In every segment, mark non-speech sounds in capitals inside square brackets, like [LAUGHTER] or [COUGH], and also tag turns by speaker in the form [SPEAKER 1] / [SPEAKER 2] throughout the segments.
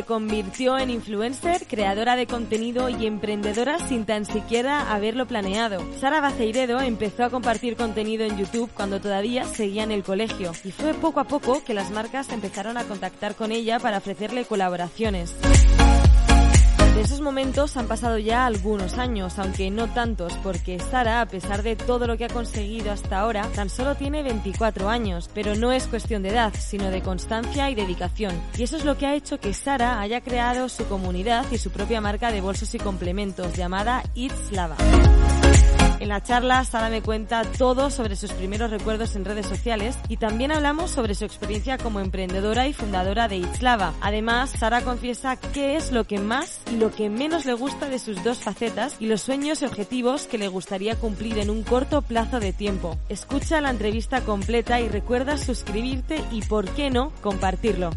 [SPEAKER 1] Se convirtió en influencer, creadora de contenido y emprendedora sin tan siquiera haberlo planeado. Sara Baceiredo empezó a compartir contenido en YouTube cuando todavía seguía en el colegio y fue poco a poco que las marcas empezaron a contactar con ella para ofrecerle colaboraciones. Esos momentos han pasado ya algunos años, aunque no tantos, porque Sara, a pesar de todo lo que ha conseguido hasta ahora, tan solo tiene 24 años, pero no es cuestión de edad, sino de constancia y dedicación. Y eso es lo que ha hecho que Sara haya creado su comunidad y su propia marca de bolsos y complementos llamada It's Lava. En la charla, Sara me cuenta todo sobre sus primeros recuerdos en redes sociales y también hablamos sobre su experiencia como emprendedora y fundadora de Itzlava. Además, Sara confiesa qué es lo que más y lo que menos le gusta de sus dos facetas y los sueños y objetivos que le gustaría cumplir en un corto plazo de tiempo. Escucha la entrevista completa y recuerda suscribirte y, por qué no, compartirlo.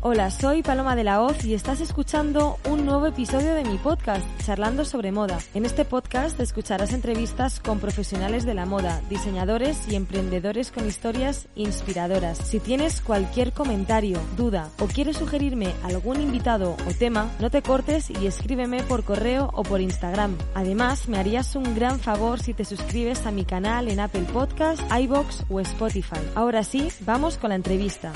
[SPEAKER 1] Hola, soy Paloma de la Hoz y estás escuchando un nuevo episodio de mi podcast, Charlando sobre Moda. En este podcast escucharás entrevistas con profesionales de la moda, diseñadores y emprendedores con historias inspiradoras. Si tienes cualquier comentario, duda o quieres sugerirme algún invitado o tema, no te cortes y escríbeme por correo o por Instagram. Además, me harías un gran favor si te suscribes a mi canal en Apple Podcast, iBox o Spotify. Ahora sí, vamos con la entrevista.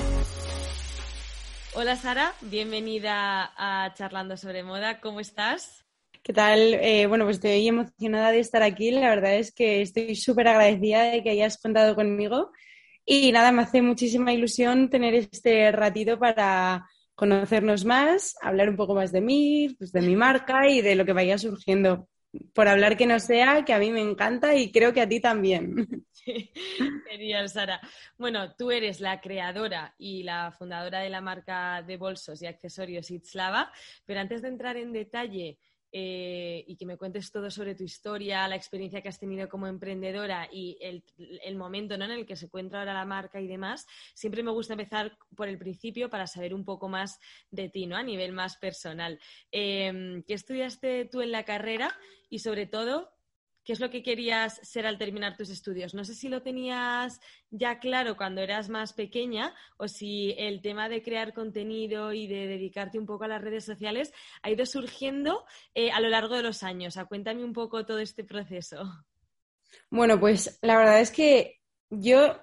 [SPEAKER 1] Hola Sara, bienvenida a Charlando sobre Moda. ¿Cómo estás?
[SPEAKER 2] ¿Qué tal? Eh, bueno, pues estoy emocionada de estar aquí. La verdad es que estoy súper agradecida de que hayas contado conmigo. Y nada, me hace muchísima ilusión tener este ratito para conocernos más, hablar un poco más de mí, pues de mi marca y de lo que vaya surgiendo. Por hablar que no sea, que a mí me encanta y creo que a ti también. [LAUGHS]
[SPEAKER 1] Genial, Sara. Bueno, tú eres la creadora y la fundadora de la marca de bolsos y accesorios Itzlava, pero antes de entrar en detalle eh, y que me cuentes todo sobre tu historia, la experiencia que has tenido como emprendedora y el, momento en el que se encuentra ahora la marca y demás, siempre me gusta empezar por el principio para saber un poco más de ti, ¿no? A nivel más personal. Em, ¿Qué estudiaste tú en la carrera? Y sobre todo, qué es lo que querías ser al terminar tus estudios. No sé si lo tenías ya claro cuando eras más pequeña o si el tema de crear contenido y de dedicarte un poco a las redes sociales ha ido surgiendo eh, a lo largo de los años. cuéntame un poco todo este proceso.
[SPEAKER 2] Bueno, pues la verdad es que yo,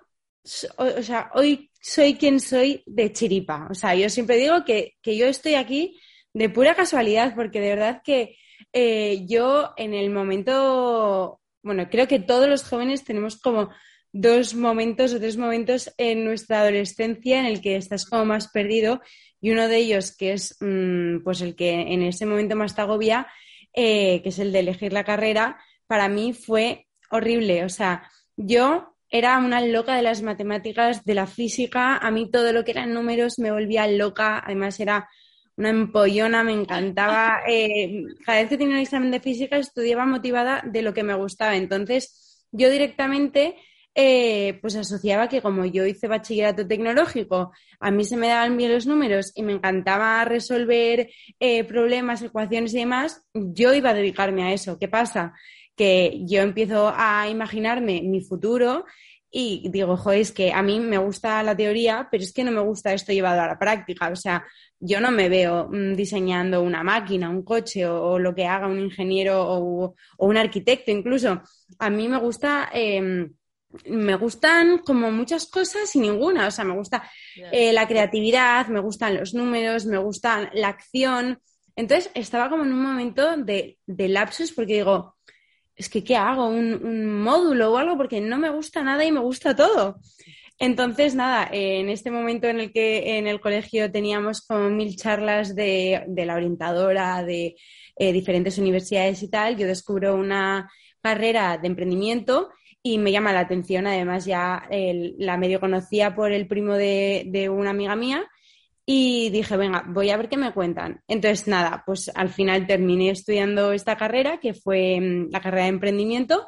[SPEAKER 2] o, sea, hoy soy quien soy de chiripa. O sea, yo siempre digo que, que yo estoy aquí de pura casualidad porque de verdad que eh, yo en el momento, bueno, creo que todos los jóvenes tenemos como dos momentos o tres momentos en nuestra adolescencia en el que estás como más perdido y uno de ellos que es mm, pues el que en ese momento más te agobia, eh, que es el de elegir la carrera, para mí fue horrible. O sea, yo era una loca de las matemáticas, de la física, a mí todo lo que eran números me volvía loca, además era una empollona, me encantaba. Eh, cada vez que tenía un examen de física estudiaba motivada de lo que me gustaba. Entonces, yo directamente eh, pues asociaba que como yo hice bachillerato tecnológico, a mí se me daban bien los números y me encantaba resolver eh, problemas, ecuaciones y demás, yo iba a dedicarme a eso. ¿Qué pasa? Que yo empiezo a imaginarme mi futuro y digo, joder, es que a mí me gusta la teoría, pero es que no me gusta esto llevado a la práctica. O sea, yo no me veo mm, diseñando una máquina, un coche o, lo que haga un ingeniero o, un arquitecto incluso. A mí me gusta... Em, me gustan como muchas cosas y ninguna. O sea, me gusta eh, la creatividad, me gustan los números, me gusta la acción. Entonces estaba como en un momento de, de lapsus porque digo, es que ¿qué hago? ¿Un, módulo o algo? Porque no me gusta nada y me gusta todo. Entonces, nada, en este momento en el que en el colegio teníamos como mil charlas de, la orientadora, de eh, diferentes universidades y tal, yo descubro una carrera de emprendimiento y me llama la atención. Además, ya la medio conocía por el primo de, de, una amiga mía y dije, venga, voy a ver qué me cuentan. Entonces, nada, pues al final terminé estudiando esta carrera, que fue mm, la carrera de emprendimiento.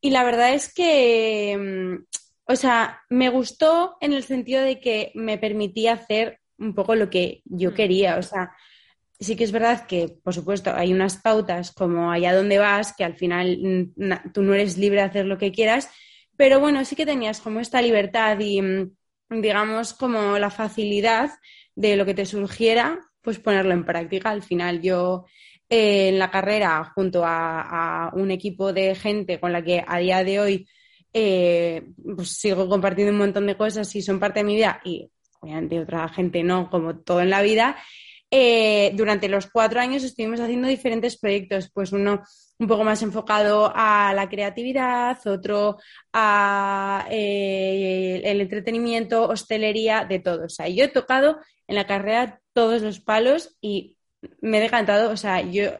[SPEAKER 2] Y la verdad es que, mm, o sea, me gustó en el sentido de que me permitía hacer un poco lo que yo mm. quería. O sea, sí que es verdad que, por supuesto, hay unas pautas como allá donde vas, que al final tú no eres libre de hacer lo que quieras, pero bueno, sí que tenías como esta libertad y, digamos, como la facilidad de lo que te surgiera, pues ponerlo en práctica. Al final yo eh, en la carrera, junto a, un equipo de gente con la que a día de hoy eh, pues sigo compartiendo un montón de cosas y son parte de mi vida y obviamente otra gente no, como todo en la vida, eh, durante los cuatro años estuvimos haciendo diferentes proyectos, pues uno un poco más enfocado a la creatividad, otro a eh, el entretenimiento, hostelería, de todo. O sea, yo he tocado en la carrera todos los palos y me he decantado, o sea, yo,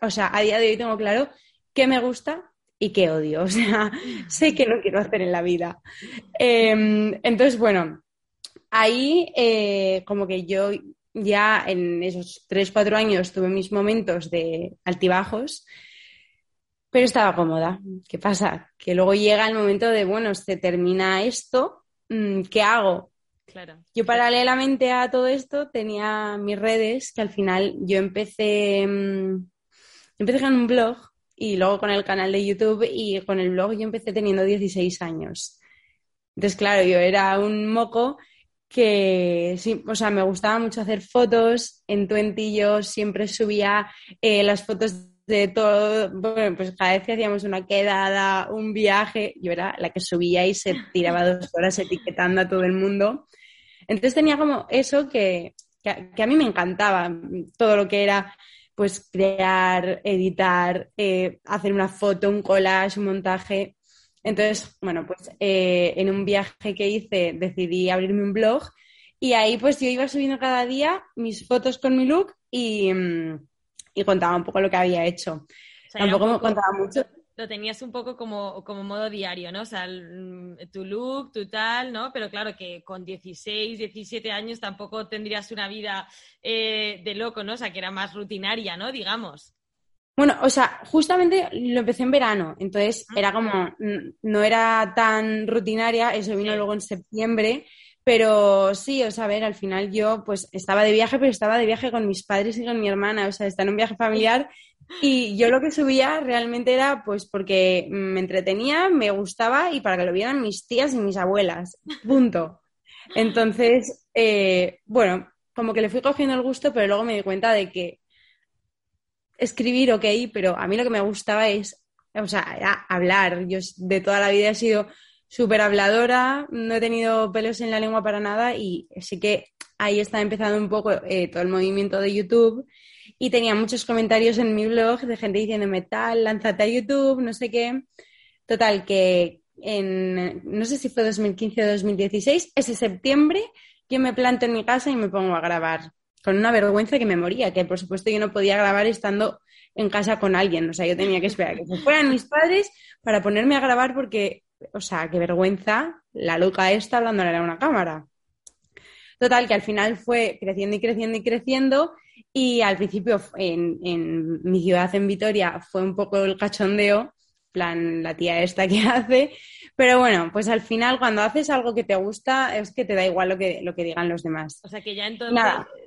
[SPEAKER 2] o sea, a día de hoy tengo claro qué me gusta y qué odio. [LAUGHS] O sea, sé que no quiero hacer en la vida. Em, entonces, bueno, ahí eh, como que yo ya en esos tres, cuatro años tuve mis momentos de altibajos, pero estaba cómoda. ¿Qué pasa? Que luego llega el momento de, bueno, se termina esto, mm, ¿qué hago? Claro. Yo paralelamente a todo esto tenía mis redes, que al final yo empecé, mm, empecé con un blog y luego con el canal de YouTube y con el blog yo empecé teniendo 16 años. Entonces, claro, yo era un moco que sí, o sea, me gustaba mucho hacer fotos. En Twenty yo siempre subía eh, las fotos de todo, bueno, pues cada vez que hacíamos una quedada, un viaje, yo era la que subía y se tiraba dos horas etiquetando a todo el mundo. Entonces tenía como eso que, que, a mí me encantaba, todo lo que era pues crear, editar, eh, hacer una foto, un collage, un montaje. Entonces, bueno, pues eh, en un viaje que hice decidí abrirme un blog y ahí pues yo iba subiendo cada día mis fotos con mi look y, mm, contaba un poco lo que había hecho. Tampoco me contaba mucho.
[SPEAKER 1] Lo tenías un poco como, como modo diario, ¿no? O sea, mm, tu look, tu tal, ¿no? Pero claro que con 16, 17 años tampoco tendrías una vida eh, de loco, ¿no? O sea, que era más rutinaria, ¿no? Digamos.
[SPEAKER 2] Bueno, o sea, justamente lo empecé en verano, entonces ah. era como, no era tan rutinaria, eso vino luego en septiembre, pero sí, o sea, a ver, al final yo pues estaba de viaje, pero estaba de viaje con mis padres y con mi hermana, o sea, está en un viaje familiar [LAUGHS] y yo lo que subía realmente era pues porque me entretenía, me gustaba y para que lo vieran mis tías y mis abuelas, punto. Entonces, eh, bueno, como que le fui cogiendo el gusto, pero luego me di cuenta de que escribir, ok, pero a mí lo que me gustaba es, o sea, hablar. Yo de toda la vida he sido súper habladora, no he tenido pelos en la lengua para nada y sí que ahí está empezando un poco eh, todo el movimiento de YouTube y tenía muchos comentarios en mi blog de gente diciéndome tal, lánzate a YouTube, no sé qué. Total, que en, no sé si fue 2015 o 2016, ese septiembre yo me planto en mi casa y me pongo a grabar con una vergüenza que me moría, que por supuesto yo no podía grabar estando en casa con alguien, o sea, yo tenía que esperar que se fueran mis padres para ponerme a grabar porque, o sea, qué vergüenza la loca esta hablando a una cámara. Total, que al final fue creciendo y creciendo y creciendo y al principio en, en mi ciudad, en Vitoria, fue un poco el cachondeo, plan la tía esta [LAUGHS] que hace, pero bueno, pues al final cuando haces algo que te gusta es que te da igual lo que, lo que digan los demás.
[SPEAKER 1] O sea que ya entonces,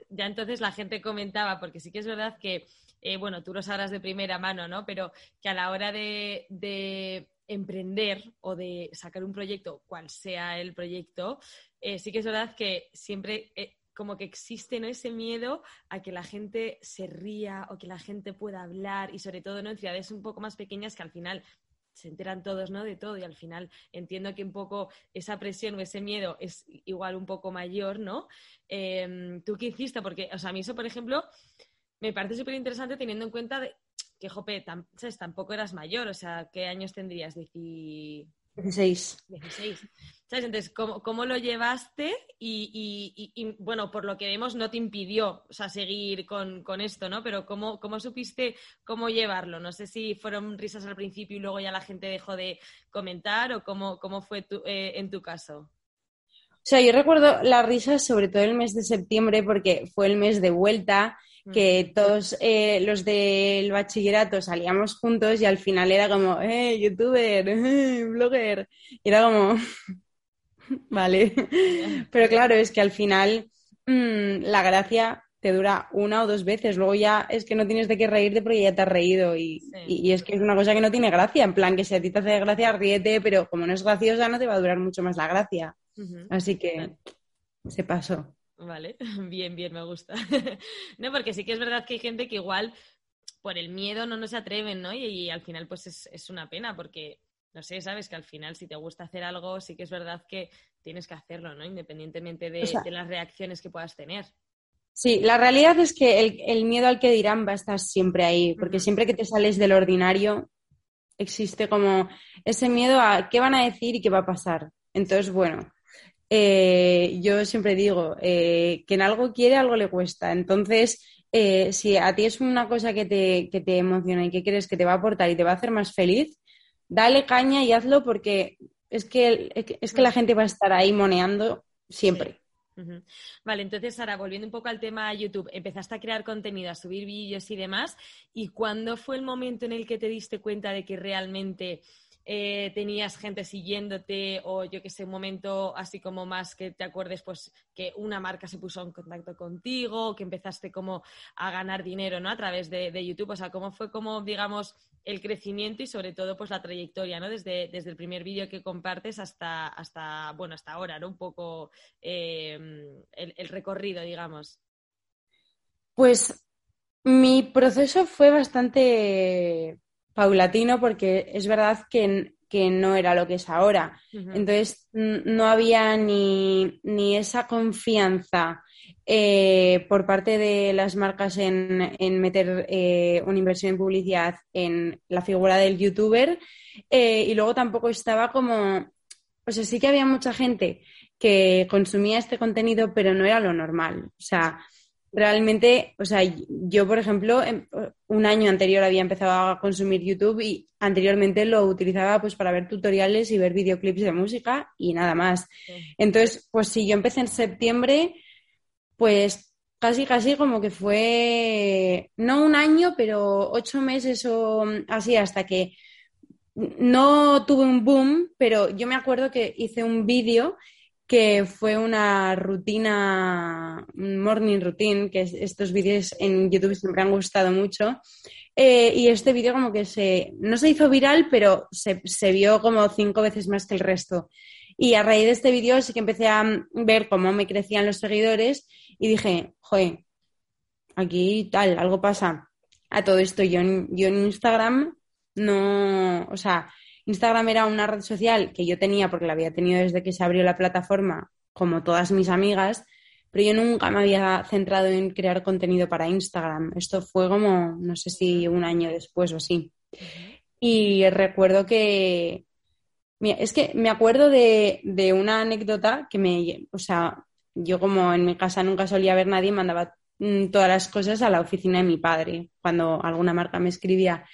[SPEAKER 1] ya entonces la gente comentaba, porque sí que es verdad que, eh, bueno, tú lo sabrás de primera mano, ¿no? Pero que a la hora de, emprender o de sacar un proyecto, cual sea el proyecto, eh, sí que es verdad que siempre eh, como que existe ¿no? ese miedo a que la gente se ría o que la gente pueda hablar y sobre todo en ciudades un poco más pequeñas que al final se enteran todos, ¿no? De todo y al final entiendo que un poco esa presión o ese miedo es igual un poco mayor, ¿no? Em, ¿Tú qué hiciste? Porque, o sea, a mí eso, por ejemplo, me parece súper interesante teniendo en cuenta que, jope, tampoco eras mayor, o sea, ¿qué años tendrías?
[SPEAKER 2] 16.
[SPEAKER 1] 16. ¿Sabes? Entonces, ¿cómo, cómo lo llevaste? Y, y- y- y, bueno, por lo que vemos, no te impidió o sea, seguir con, con esto, ¿no? Pero ¿cómo, ¿cómo supiste cómo llevarlo? No sé si fueron risas al principio y luego ya la gente dejó de comentar o cómo, cómo fue tu- eh, en tu caso.
[SPEAKER 2] O sea, yo recuerdo las risas sobre todo el mes de septiembre porque fue el mes de vuelta, que todos eh, los del bachillerato salíamos juntos y al final era como, eh, youtuber, [LAUGHS] eh, blogger. Y era como, [LAUGHS] vale. Pero claro, es que al final mm, la gracia te dura una o dos veces, luego ya es que no tienes de qué reírte porque ya te has reído y,
[SPEAKER 1] Sí.
[SPEAKER 2] y- y es que es una cosa que no tiene gracia, en plan que si a ti te hace gracia, ríete, pero como no es graciosa no te va a durar mucho más la gracia. Así que se pasó.
[SPEAKER 1] Vale, [LAUGHS] bien, bien, me gusta. [LAUGHS] no, porque sí que es verdad que hay gente que igual por el miedo no, no se atreven, ¿no? Y, y al final pues es, es una pena porque, no sé, sabes que al final si te gusta hacer algo, sí que es verdad que tienes que hacerlo, ¿no? Independientemente de,
[SPEAKER 2] O sea-
[SPEAKER 1] de las reacciones que puedas tener.
[SPEAKER 2] Sí, la realidad es que el, el miedo al que dirán va a estar siempre ahí, porque siempre que te sales del ordinario existe como ese miedo a qué van a decir y qué va a pasar. Entonces, bueno, eh, yo siempre digo, eh, que en algo quiere, algo le cuesta. Entonces, eh, si a ti es una cosa que te, que te emociona y que crees que te va a aportar y te va a hacer más feliz, dale caña y hazlo porque es que, es que la gente va a estar ahí moneando siempre.
[SPEAKER 1] Vale, entonces Sara, volviendo un poco al tema YouTube, empezaste a crear contenido, a subir vídeos y demás, ¿y cuándo fue el momento en el que te diste cuenta de que realmente eh, tenías gente siguiéndote o yo que sé, un momento así como más que te acuerdes, pues que una marca se puso en contacto contigo, que empezaste como a ganar dinero, ¿no? A través de, YouTube, o sea, ¿cómo fue como, digamos, el crecimiento y sobre todo pues la trayectoria, ¿no? Desde, desde el primer vídeo que compartes hasta, hasta, bueno, hasta ahora, ¿no? Un poco eh, el recorrido, digamos.
[SPEAKER 2] Pues mi proceso fue bastante paulatino porque es verdad que, que no era lo que es ahora. Entonces no había ni, ni esa confianza eh, por parte de las marcas en, en meter eh, una inversión en publicidad en la figura del youtuber eh, y luego tampoco estaba como, o sea, sí que había mucha gente que consumía este contenido, pero no era lo normal. O sea, realmente, o sea, yo, por ejemplo, em- un año anterior había empezado a consumir YouTube y anteriormente lo utilizaba pues para ver tutoriales y ver videoclips de música y nada más. Entonces, pues si yo empecé en septiembre, pues casi, casi como que fue, no un año, pero ocho meses o así hasta que no tuve un boom, pero yo me acuerdo que hice un vídeo que fue una rutina, un morning routine, que es- estos vídeos en YouTube siempre han gustado mucho. Eh, y este vídeo como que se, no se hizo viral, pero se, se vio como cinco veces más que el resto. Y a raíz de este vídeo sí que empecé a ver cómo me crecían los seguidores y dije, joder, aquí tal, algo pasa. A todo esto yo yo en Instagram no, o sea, Instagram era una red social que yo tenía porque la había tenido desde que se abrió la plataforma, como todas mis amigas, pero yo nunca me había centrado en crear contenido para Instagram. Esto fue como, no sé si un año después o así. Y recuerdo que, es que me acuerdo de, de una anécdota que me, o sea, yo como en mi casa nunca solía ver nadie, mandaba mm, todas las cosas a la oficina de mi padre cuando alguna marca me escribía.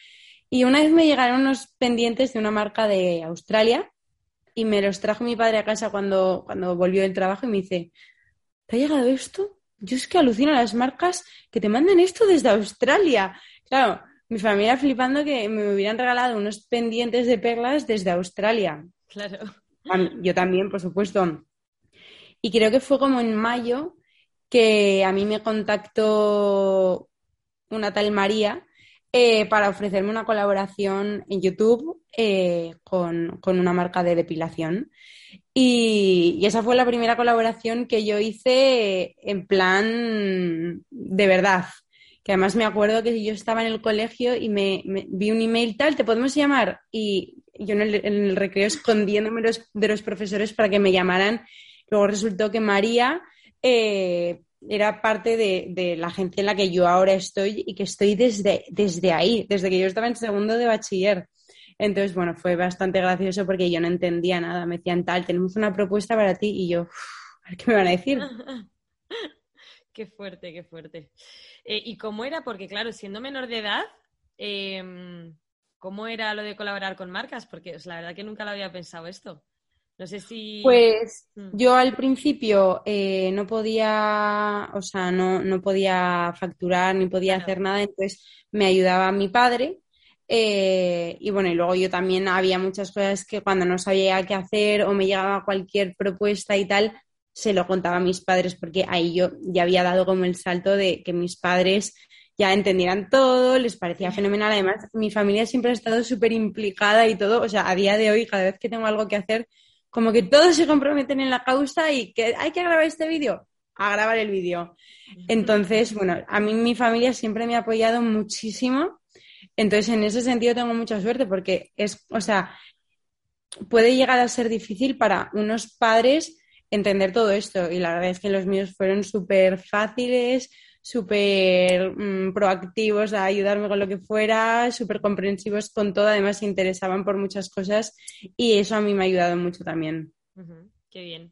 [SPEAKER 2] Y una vez me llegaron unos pendientes de una marca de Australia y me los trajo mi padre a casa cuando, cuando volvió del trabajo y me dice, ¿te ha llegado esto? Yo es que alucino las marcas que te mandan esto desde Australia. Claro, mi familia flipando que me hubieran regalado unos pendientes de perlas desde Australia.
[SPEAKER 1] Claro.
[SPEAKER 2] Yo también, por supuesto. Y creo que fue como en mayo que a mí me contactó una tal María eh, para ofrecerme una colaboración en YouTube eh, con, con una marca de depilación. Y, y esa fue la primera colaboración que yo hice en plan de verdad. Que además me acuerdo que yo estaba en el colegio y me, me- vi un email tal, ¿te podemos llamar? Y yo en el, en el recreo escondiéndome los- de los profesores para que me llamaran. Luego resultó que María eh, era parte de, la agencia en la que yo ahora estoy y que estoy desde, desde ahí, desde que yo estaba en segundo de bachiller. Entonces, bueno, fue bastante gracioso porque yo no entendía nada. Me decían, tal, tenemos una propuesta para ti y yo, a ver qué me van a decir. [LAUGHS]
[SPEAKER 1] qué fuerte, qué fuerte. Eh, ¿Y cómo era? Porque claro, siendo menor de edad, em, ¿cómo era lo de colaborar con marcas? Porque la verdad que nunca lo había pensado esto. No sé si.
[SPEAKER 2] Pues mm. yo al principio eh, no podía, o sea, no, no podía facturar ni podía hacer nada, entonces me ayudaba mi padre. Eh, y bueno, y luego yo también había muchas cosas que cuando no sabía qué hacer o me llegaba cualquier propuesta y tal, se lo contaba a mis padres porque ahí yo ya había dado como el salto de que mis padres ya entendieran todo, les parecía fenomenal. Además, mi familia siempre ha estado súper implicada y todo. O sea, a día de hoy, cada vez que tengo algo que hacer, como que todos se comprometen en la causa y que hay que grabar este vídeo, a grabar el vídeo. Entonces, bueno, a mí mi familia siempre me ha apoyado muchísimo. Entonces, en ese sentido tengo mucha suerte porque es, o sea, puede llegar a ser difícil para unos padres entender todo esto y la verdad es que los míos fueron súper fáciles, súper mm, proactivos a ayudarme con lo que fuera, súper comprensivos con todo, además se interesaban por muchas cosas y eso a mí me ha ayudado mucho también.
[SPEAKER 1] Qué bien.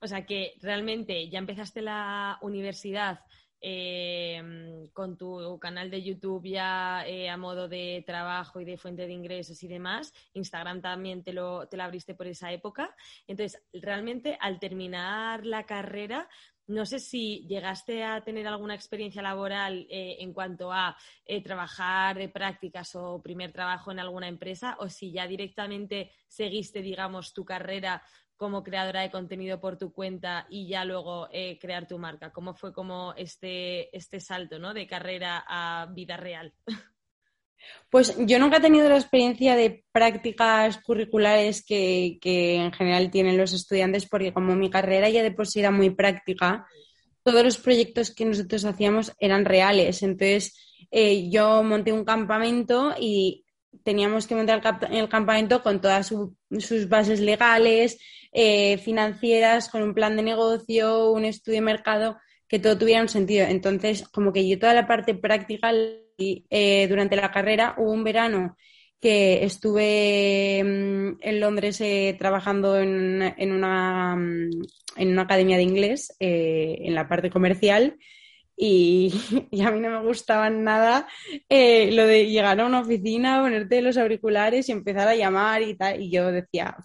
[SPEAKER 1] O sea que realmente ya empezaste la universidad em, con tu canal de YouTube ya eh, a modo de trabajo y de fuente de ingresos y demás. Instagram también te lo, te lo abriste por esa época. Entonces, realmente al terminar la carrera, no sé si llegaste a tener alguna experiencia laboral eh, en cuanto a eh, trabajar de prácticas o primer trabajo en alguna empresa o si ya directamente seguiste, digamos, tu carrera como creadora de contenido por tu cuenta y ya luego eh, crear tu marca. ¿Cómo fue como este, este salto ¿no? de carrera a vida real? [LAUGHS]
[SPEAKER 2] Pues yo nunca he tenido la experiencia de prácticas curriculares que, en general tienen los estudiantes, porque como mi carrera ya de por sí era muy práctica, todos los proyectos que nosotros hacíamos eran reales. Entonces, eh, yo monté un campamento y teníamos que montar el, campamento con todas sus bases legales, eh, financieras, con un plan de negocio, un estudio de mercado, que todo tuviera un sentido. Entonces, como que yo toda la parte práctica eh, durante la carrera hubo un verano que estuve mm, en Londres eh, trabajando en, una, mm, en, una, academia de inglés eh, en la parte comercial y, [LAUGHS] a mí no me gustaba nada lo de llegar a una oficina, ponerte los auriculares y empezar a llamar y tal. Y yo decía,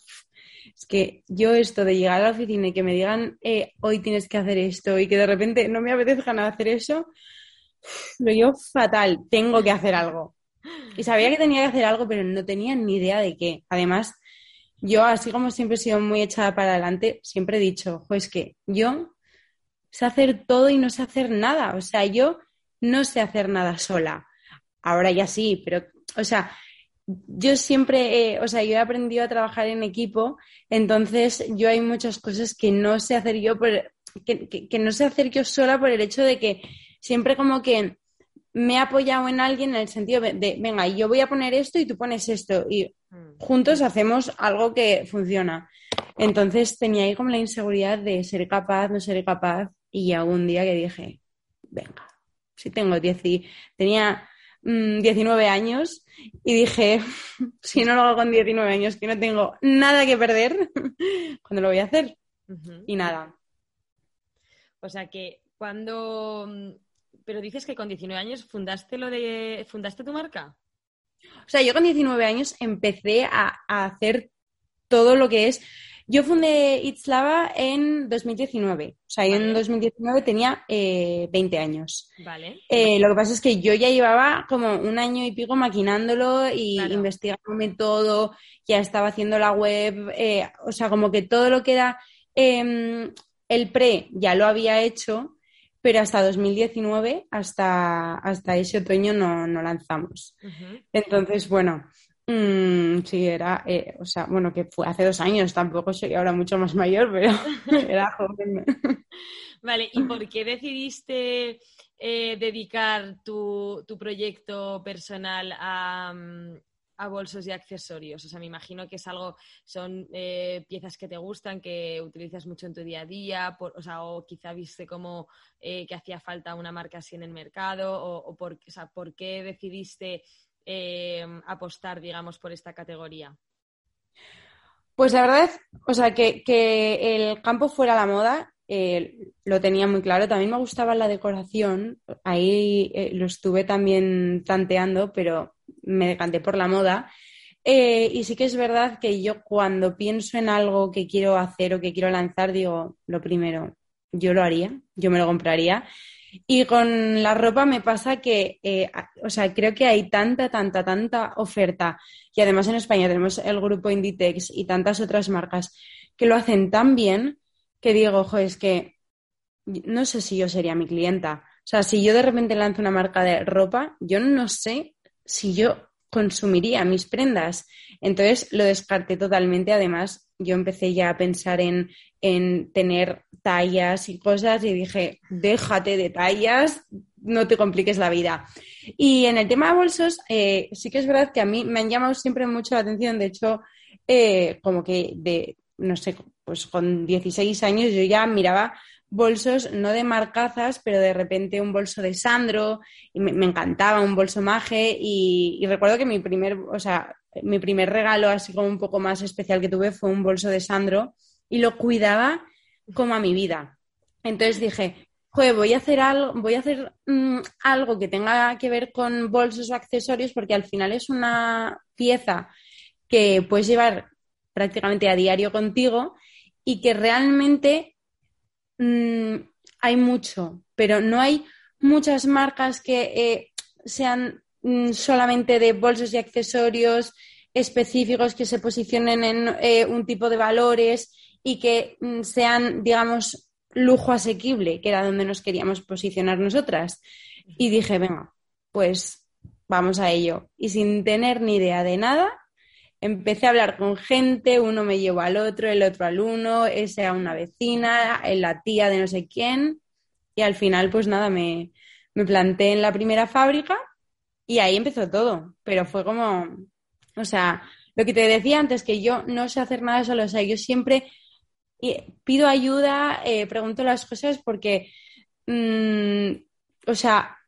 [SPEAKER 2] que yo esto de llegar a la oficina y que me digan hoy tienes que hacer esto y que de repente no me apetezca nada hacer eso, lo yo fatal, tengo que hacer algo. Y sabía que tenía que hacer algo, pero no tenía ni idea de qué. Además, yo, así como siempre he sido muy echada para adelante, siempre he dicho, pues que yo sé hacer todo y no sé hacer nada. O sea, yo no sé hacer nada sola. Ahora ya sí, pero, o sea, yo siempre, o sea, yo he aprendido a trabajar en equipo, entonces yo hay muchas cosas que no sé hacer yo, por, que no sé hacer yo sola por el hecho de que siempre como que me he apoyado en alguien en el sentido de, venga, yo voy a poner esto y tú pones esto y mm. juntos hacemos algo que funciona. Entonces tenía ahí como la inseguridad de ser capaz, no ser capaz y algún día que dije, venga, si tengo 10 tenía 19 mm, años y dije, [LAUGHS] si no lo hago con 19 años, que no tengo nada que perder, [LAUGHS] cuando lo voy a hacer? Y nada.
[SPEAKER 1] O sea que cuando mm, pero dices que con 19 años fundaste lo de fundaste tu marca.
[SPEAKER 2] O sea, yo con 19 años empecé a, hacer todo lo que es. Yo fundé It's Lava en 2019. O sea, yo en 2019 tenía 20 eh, años.
[SPEAKER 1] Vale.
[SPEAKER 2] Eh, lo que pasa es que yo ya llevaba como un año y pico maquinándolo y investigándome todo. Ya estaba haciendo la web. Eh, o sea, como que todo lo que era em, el pre ya lo había hecho pero hasta 2019, hasta, hasta ese otoño no, lanzamos. Entonces, bueno, mm, sí, era, eh, o sea, bueno, que fue hace dos años, tampoco soy ahora mucho más mayor, pero [LAUGHS] era joven.
[SPEAKER 1] Vale, ¿y por qué decidiste eh, dedicar tu, tu, proyecto personal a, mm, a bolsos y accesorios? O sea, me imagino que es algo, son eh, piezas que te gustan, que utilizas mucho en tu día a día, o, sea, o quizá viste como eh, que hacía falta una marca así en el mercado, o, por, o sea, ¿por qué decidiste eh, apostar, digamos, por esta categoría?
[SPEAKER 2] Pues la verdad, o sea, que, el campo fuera la moda, eh, lo tenía muy claro. También me gustaba la decoración, ahí eh, lo estuve también tanteando, pero me decanté por la moda. Y sí que es verdad que yo cuando pienso en algo que quiero hacer o que quiero lanzar, digo, lo primero, yo lo haría, yo me lo compraría. Y con la ropa me pasa que, eh, o sea, creo que hay tanta, tanta, tanta oferta. Y además en España tenemos el grupo Inditex y tantas otras marcas que lo hacen tan bien que digo, ojo, es que no sé si yo sería mi clienta. O sea, si yo de repente lanzo una marca de ropa, yo no sé si yo consumiría mis prendas. Entonces lo descarté totalmente. Además, yo empecé ya a pensar en, tener tallas y cosas y dije, déjate de tallas, no te compliques la vida. Y en el tema de bolsos, eh, sí que es verdad que a mí me han llamado siempre mucho la atención. De hecho, eh, como que de, no sé, pues con 16 años yo ya miraba bolsos, no de marcazas, pero de repente un bolso de Sandro, y me, encantaba un bolso maje, y, recuerdo que mi primer, o sea, mi primer regalo así como un poco más especial que tuve fue un bolso de Sandro, y lo cuidaba como a mi vida. Entonces dije, joder, voy a hacer algo, voy a hacer mm, algo que tenga que ver con bolsos o accesorios, porque al final es una pieza que puedes llevar prácticamente a diario contigo y que realmente Mm, hay mucho, pero no hay muchas marcas que eh, sean mm, solamente de bolsos y accesorios específicos que se posicionen en eh, un tipo de valores y que mm, sean, digamos, lujo asequible, que era donde nos queríamos posicionar nosotras. Y dije, venga, pues vamos a ello. Y sin tener ni idea de nada, empecé a hablar con gente, uno me llevó al otro, el otro al uno, ese a una vecina, la tía de no sé quién, y al final, pues nada, me, me planté en la primera fábrica y ahí empezó todo, pero fue como, o sea, lo que te decía antes, que yo no sé hacer nada solo, o sea, yo siempre eh, pido ayuda, eh, pregunto las cosas porque, mm, o sea,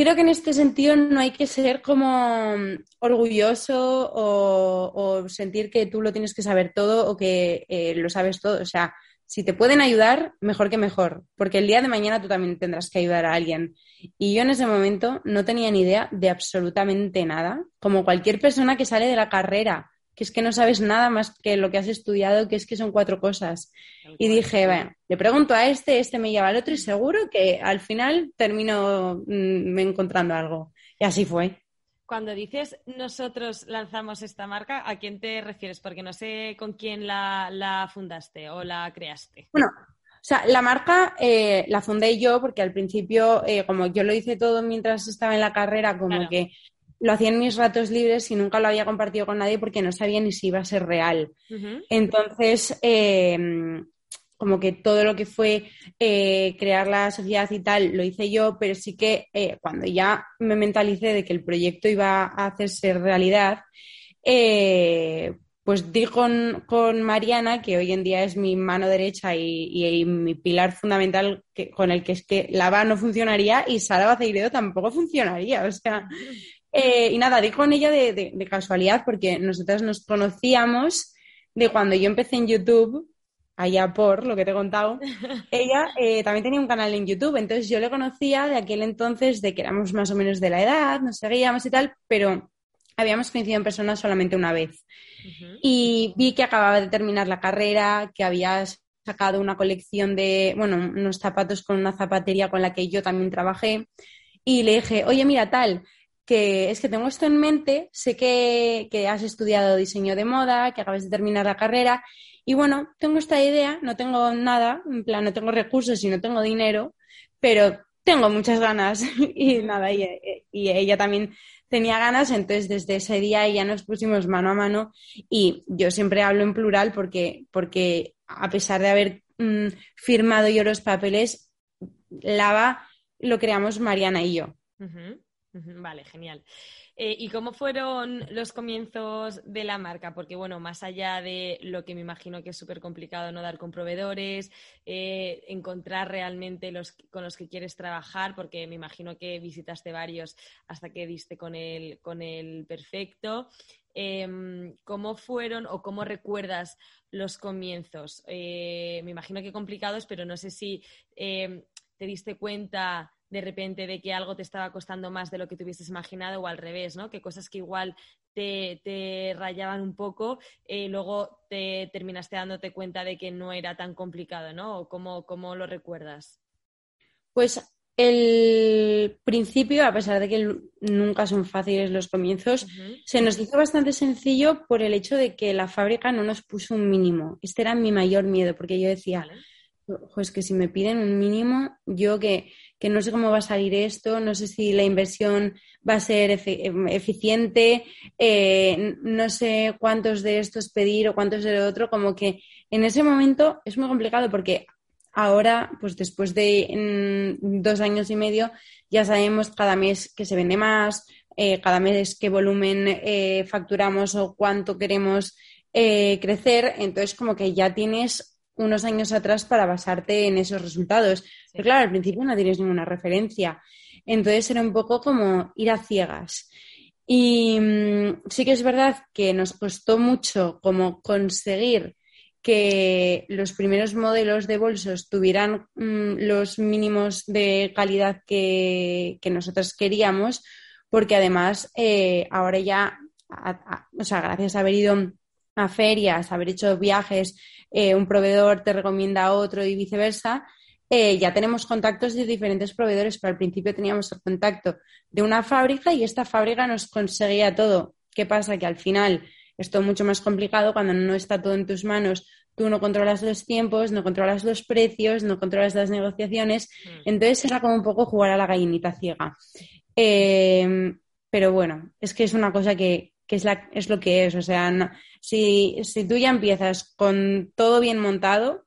[SPEAKER 2] creo que en este sentido no hay que ser como orgulloso o, sentir que tú lo tienes que saber todo o que eh, lo sabes todo. O sea, si te pueden ayudar, mejor que mejor, porque el día de mañana tú también tendrás que ayudar a alguien. Y yo en ese momento no tenía ni idea de absolutamente nada, como cualquier persona que sale de la carrera que es que no sabes nada más que lo que has estudiado, que es que son cuatro cosas. Y dije, bueno, le pregunto a este, este me lleva al otro y seguro que al final termino mm, encontrando algo. Y así fue.
[SPEAKER 1] Cuando dices nosotros lanzamos esta marca, ¿a quién te refieres? Porque no sé con quién la, fundaste o la creaste.
[SPEAKER 2] Bueno, o sea, la marca eh, la fundé yo porque al principio, eh, como yo lo hice todo mientras estaba en la carrera, como que lo hacía en mis ratos libres y nunca lo había compartido con nadie porque no sabía ni si iba a ser real. Entonces, em, como que todo lo que fue eh, crear la sociedad y tal, lo hice yo, pero sí que eh, cuando ya me mentalicé de que el proyecto iba a hacerse realidad, eh, pues di con, Mariana, que hoy en día es mi mano derecha y, mi pilar fundamental con el que es que Lava no funcionaría y Sara Baceiredo tampoco funcionaría. O sea, eh, y nada, di con ella de, casualidad porque nosotras nos conocíamos de cuando yo empecé en YouTube, allá por lo que te he contado. [LAUGHS] Ella eh, también tenía un canal en YouTube, entonces yo le conocía de aquel entonces, de que éramos más o menos de la edad, nos seguíamos y tal, pero habíamos coincidido en persona solamente una vez. Y vi que acababa de terminar la carrera, que había sacado una colección de, bueno, unos zapatos con una zapatería con la que yo también trabajé. Y le dije, oye, mira, tal, que es que tengo esto en mente, sé que, has estudiado diseño de moda, que acabas de terminar la carrera y bueno, tengo esta idea, no tengo nada, en plan, no tengo recursos y no tengo dinero, pero tengo muchas ganas [LAUGHS] y nada, y, ella también tenía ganas, entonces desde ese día ya nos pusimos mano a mano y yo siempre hablo en plural porque, porque a pesar de haber mm, firmado yo los papeles, Lava lo creamos Mariana y yo.
[SPEAKER 1] Vale, genial. Eh, ¿Y cómo fueron los comienzos de la marca? Porque, bueno, más allá de lo que me imagino que es súper complicado no dar con proveedores, eh, encontrar realmente los con los que quieres trabajar, porque me imagino que visitaste varios hasta que diste con el, con el perfecto. Em, ¿Cómo fueron o cómo recuerdas los comienzos? Eh, me imagino que complicados, pero no sé si em, te diste cuenta de repente de que algo te estaba costando más de lo que te hubieses imaginado o al revés, ¿no? Que cosas que igual te, rayaban un poco, eh, luego te terminaste dándote cuenta de que no era tan complicado, ¿no? cómo, lo recuerdas?
[SPEAKER 2] Pues el principio, a pesar de que nunca son fáciles los comienzos, se nos hizo bastante sencillo por el hecho de que la fábrica no nos puso un mínimo. Este era mi mayor miedo, porque yo decía, pues que si me piden un mínimo, yo que, no sé cómo va a salir esto, no sé si la inversión va a ser eficiente, eh, no sé cuántos de estos pedir o cuántos de otro, como que en ese momento es muy complicado porque ahora, pues después de dos años y medio, ya sabemos cada mes que se vende más, eh, cada mes qué volumen eh, facturamos o cuánto queremos crecer, entonces como que ya tienes unos años atrás para basarte en esos resultados. Claro, al principio no tienes ninguna referencia. Entonces era un poco como ir a ciegas. Y mm, sí que es verdad que nos costó mucho como conseguir que los primeros modelos de bolsos tuvieran mm, los mínimos de calidad que, nosotros queríamos, porque además eh, ahora ya, o sea, gracias a haber ido a ferias, haber hecho viajes, eh, un proveedor te recomienda a otro y viceversa, eh, ya tenemos contactos de diferentes proveedores, pero al principio teníamos el contacto de una fábrica y esta fábrica nos conseguía todo. ¿Qué pasa? Que al final es todo mucho más complicado cuando no está todo en tus manos. Tú no controlas los tiempos, no controlas los precios, no controlas las negociaciones. Mm. Entonces era como un poco jugar a la gallinita ciega. Eh, pero bueno, es que es una cosa que, que es, la, es lo que es. O sea, si, si, tú ya empiezas con todo bien montado,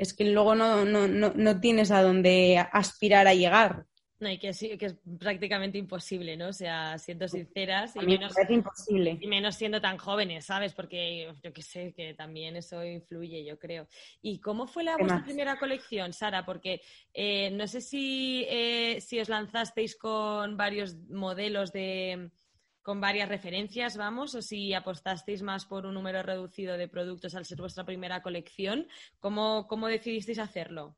[SPEAKER 2] es que luego no, no, no, no tienes a dónde aspirar a llegar.
[SPEAKER 1] No, y que, sí, que es prácticamente imposible, ¿no? O sea, siendo sinceras.
[SPEAKER 2] Y menos, imposible.
[SPEAKER 1] Y menos siendo tan jóvenes, ¿sabes? Porque yo que sé, que también eso influye, yo creo. ¿Y cómo fue la vuestra primera colección, Sara? Porque eh, no sé si, eh, si os lanzasteis con varios modelos de, con varias referencias, vamos, o si apostasteis más por un número reducido de productos al ser vuestra primera colección, ¿cómo, cómo decidisteis hacerlo?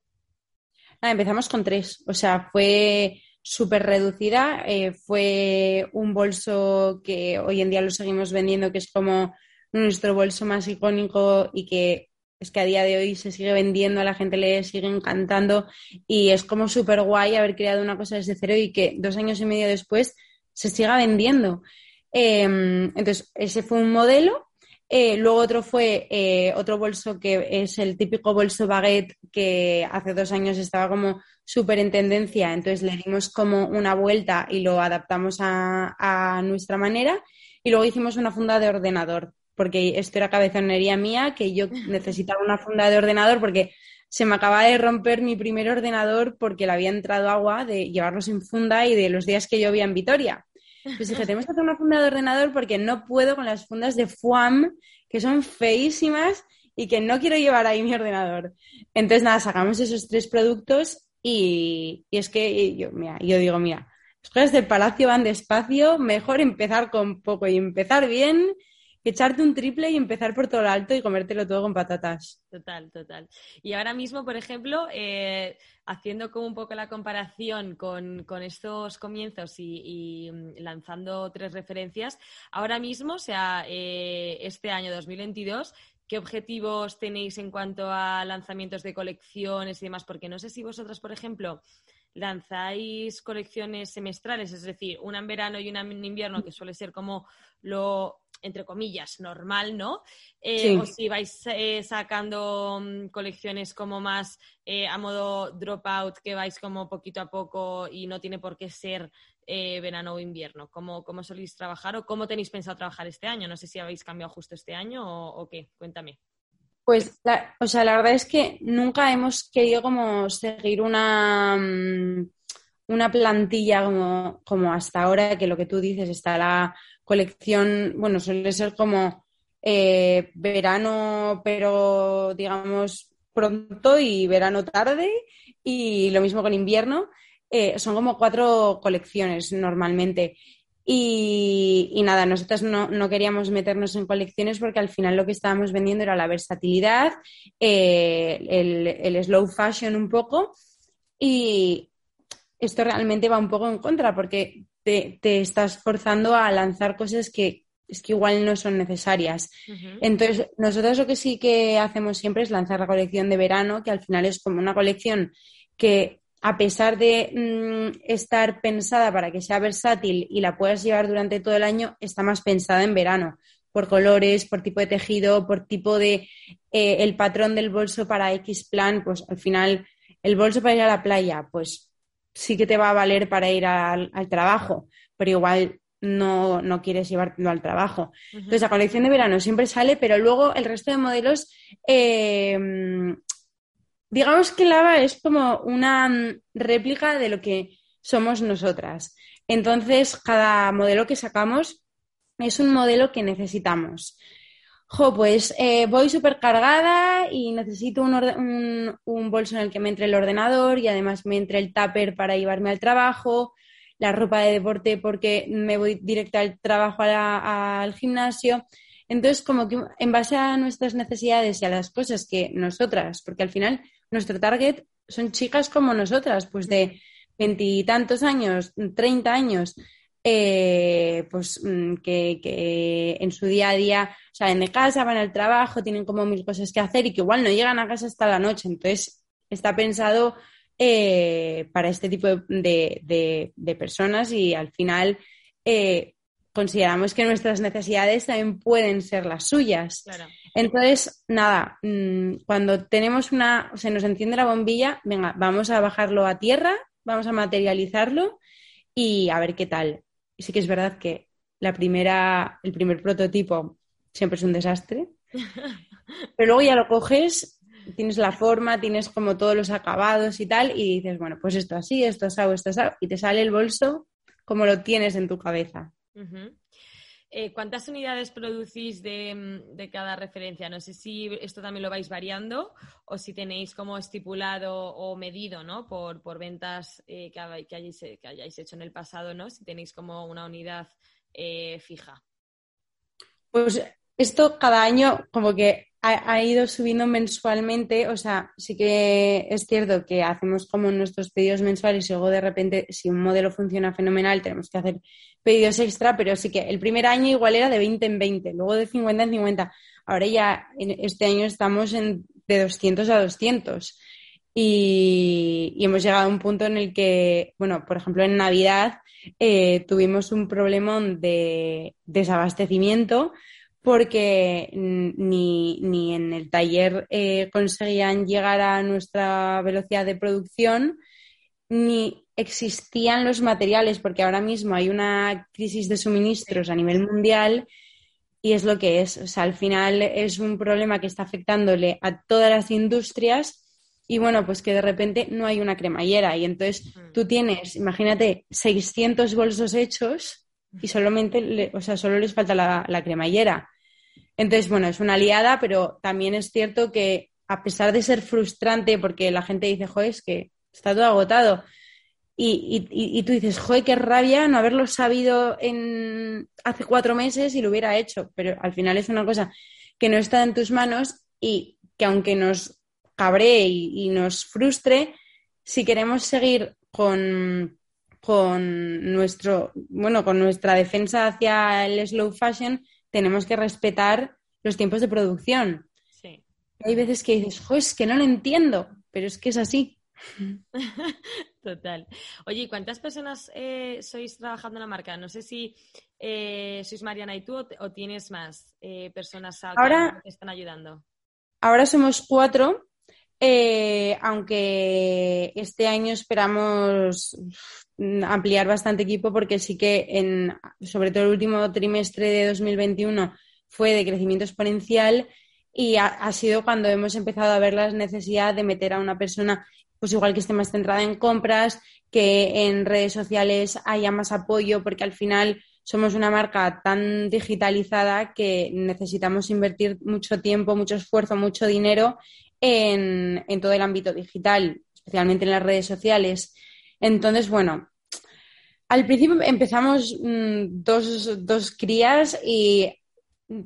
[SPEAKER 2] empezamos con tres, o sea, fue súper reducida, eh, fue un bolso que hoy en día lo seguimos vendiendo, que es como nuestro bolso más icónico y que es que a día de hoy se sigue vendiendo, a la gente le sigue encantando y es como súper guay haber creado una cosa desde cero y que dos años y medio después se siga vendiendo. Em, entonces, ese fue un modelo. Eh, luego otro fue eh, otro bolso que es el típico bolso baguette que hace dos años estaba como súper en tendencia. Entonces le dimos como una vuelta y lo adaptamos a, a nuestra manera. Y luego hicimos una funda de ordenador, porque esto era cabezonería mía, que yo necesitaba una funda de ordenador porque se me acaba de romper mi primer ordenador porque le había entrado agua de llevarlo sin funda y de los días que llovía en Vitoria. Pues dije, tenemos que hacer una funda de ordenador porque no puedo con las fundas de FUAM, que son feísimas y que no quiero llevar ahí mi ordenador. Entonces, nada, sacamos esos tres productos y, y es que yo, mira, yo digo, mira, las cosas del palacio van despacio, mejor empezar con poco y empezar bien echarte un triple y empezar por todo lo alto y comértelo todo con patatas.
[SPEAKER 1] Total, total. Y ahora mismo, por ejemplo, eh, haciendo como un poco la comparación con, estos comienzos y, mm, lanzando tres referencias, ahora mismo, o sea, eh, este año 2022, ¿Qué objetivos tenéis en cuanto a lanzamientos de colecciones y demás? Porque no sé si vosotras, por ejemplo, lanzáis colecciones semestrales, es decir, una en verano y una en invierno, que suele ser como lo, entre comillas, normal, ¿no? Eh, o si vais eh, sacando mm, colecciones como más eh, a modo dropout, que vais como poquito a poco y no tiene por qué ser verano o invierno. ¿Cómo, ¿Cómo soléis trabajar o cómo tenéis pensado trabajar este año? No sé si habéis cambiado justo este año o, qué. Cuéntame.
[SPEAKER 2] Pues, o sea, la verdad es que nunca hemos querido como seguir una, mm, una plantilla como, como hasta ahora, que lo que tú dices, está la colección, bueno, suele ser como eh, verano, pero digamos pronto y verano tarde, y lo mismo con invierno. Eh, son como cuatro colecciones normalmente. Y, nada, nosotros no, queríamos meternos en colecciones porque al final lo que estábamos vendiendo era la versatilidad, eh, el, slow fashion un poco. Y esto realmente va un poco en contra porque te, estás forzando a lanzar cosas que es que igual no son necesarias. Entonces, nosotros lo que sí que hacemos siempre es lanzar la colección de verano, que al final es como una colección que a pesar de mm, estar pensada para que sea versátil y la puedas llevar durante todo el año, está más pensada en verano, por colores, por tipo de tejido, por tipo de eh, el patrón del bolso para X plan, pues al final el bolso para ir a la playa, pues sí que te va a valer para ir al, trabajo, pero igual no, no quieres llevarlo al trabajo. Entonces, la colección de verano siempre sale, pero luego el resto de modelos eh, digamos que Lava es como una réplica de lo que somos nosotras. Entonces, cada modelo que sacamos es un modelo que necesitamos. Jo, pues eh, voy súper cargada y necesito un, bolso en el que me entre el ordenador y además me entre el tupper para llevarme al trabajo, la ropa de deporte porque me voy directa al trabajo al gimnasio. Entonces, como que en base a nuestras necesidades y a las cosas que nosotras, porque al final nuestro target son chicas como nosotras, pues de veintitantos años, treinta años, eh, pues mm, que, en su día a día salen de casa, van al trabajo, tienen como mil cosas que hacer y que igual no llegan a casa hasta la noche. Entonces, está pensado eh, para este tipo de, personas y al final eh, consideramos que nuestras necesidades también pueden ser las suyas. Entonces, nada, mm, cuando tenemos una, se nos enciende la bombilla, venga, vamos a bajarlo a tierra, vamos a materializarlo y a ver qué tal. Y sí que es verdad que la primera, el primer prototipo siempre es un desastre, [LAUGHS] pero luego ya lo coges, tienes la forma, tienes como todos los acabados y tal, y dices, bueno, pues esto así, esto así, esto así, y te sale el bolso como lo tienes en tu cabeza.
[SPEAKER 1] Eh, ¿Cuántas unidades producís mm, de, cada referencia? No sé si esto también lo vais variando o si tenéis como estipulado o medido ¿no? por, ventas eh, que, que, hayáis, hecho en el pasado, ¿no? si tenéis como una unidad eh, fija.
[SPEAKER 2] Pues esto cada año como que ha, ido subiendo mensualmente, o sea, sí que es cierto que hacemos como nuestros pedidos mensuales y luego de repente, si un modelo funciona fenomenal, tenemos que hacer pedidos extra, pero sí que el primer año igual era de 20 en 20, luego de 50 en 50. Ahora ya este año estamos en, de 200 a 200. Y, hemos llegado a un punto en el que, bueno, por ejemplo, en Navidad eh, tuvimos un problema de desabastecimiento porque ni, en el taller eh, conseguían llegar a nuestra velocidad de producción, ni existían los materiales, porque ahora mismo hay una crisis de suministros a nivel mundial y es lo que es. O sea, al final es un problema que está afectándole a todas las industrias y bueno, pues que de repente no hay una cremallera y entonces tú tienes, imagínate, 600 bolsos hechos y solamente, o sea, solo les falta la, cremallera. Entonces, bueno, es una aliada, pero también es cierto que a pesar de ser frustrante, porque la gente dice, joder, es que está todo agotado, y, y, tú dices, joder, qué rabia no haberlo sabido hace cuatro meses y lo hubiera hecho, pero al final es una cosa que no está en tus manos y que aunque nos cabree y, nos frustre, si queremos seguir con, con nuestro, bueno, con nuestra defensa hacia el slow fashion, tenemos que respetar los tiempos de producción. Sí. Hay veces que dices, jo, es que no lo entiendo, pero es que es así. [LAUGHS]
[SPEAKER 1] Total. Oye, ¿cuántas personas eh, sois trabajando en la marca? No sé si eh, sois Mariana y tú o, tienes más eh, personas que están ayudando.
[SPEAKER 2] Ahora somos cuatro, aunque este año esperamos ampliar bastante equipo porque sí que en, sobre todo el último trimestre de 2021 fue de crecimiento exponencial y ha, sido cuando hemos empezado a ver la necesidad de meter a una persona, pues igual que esté más centrada en compras, que en redes sociales haya más apoyo, porque al final somos una marca tan digitalizada que necesitamos invertir mucho tiempo, mucho esfuerzo, mucho dinero en, todo el ámbito digital, especialmente en las redes sociales. Entonces, bueno, al principio empezamos mm, dos, dos crías y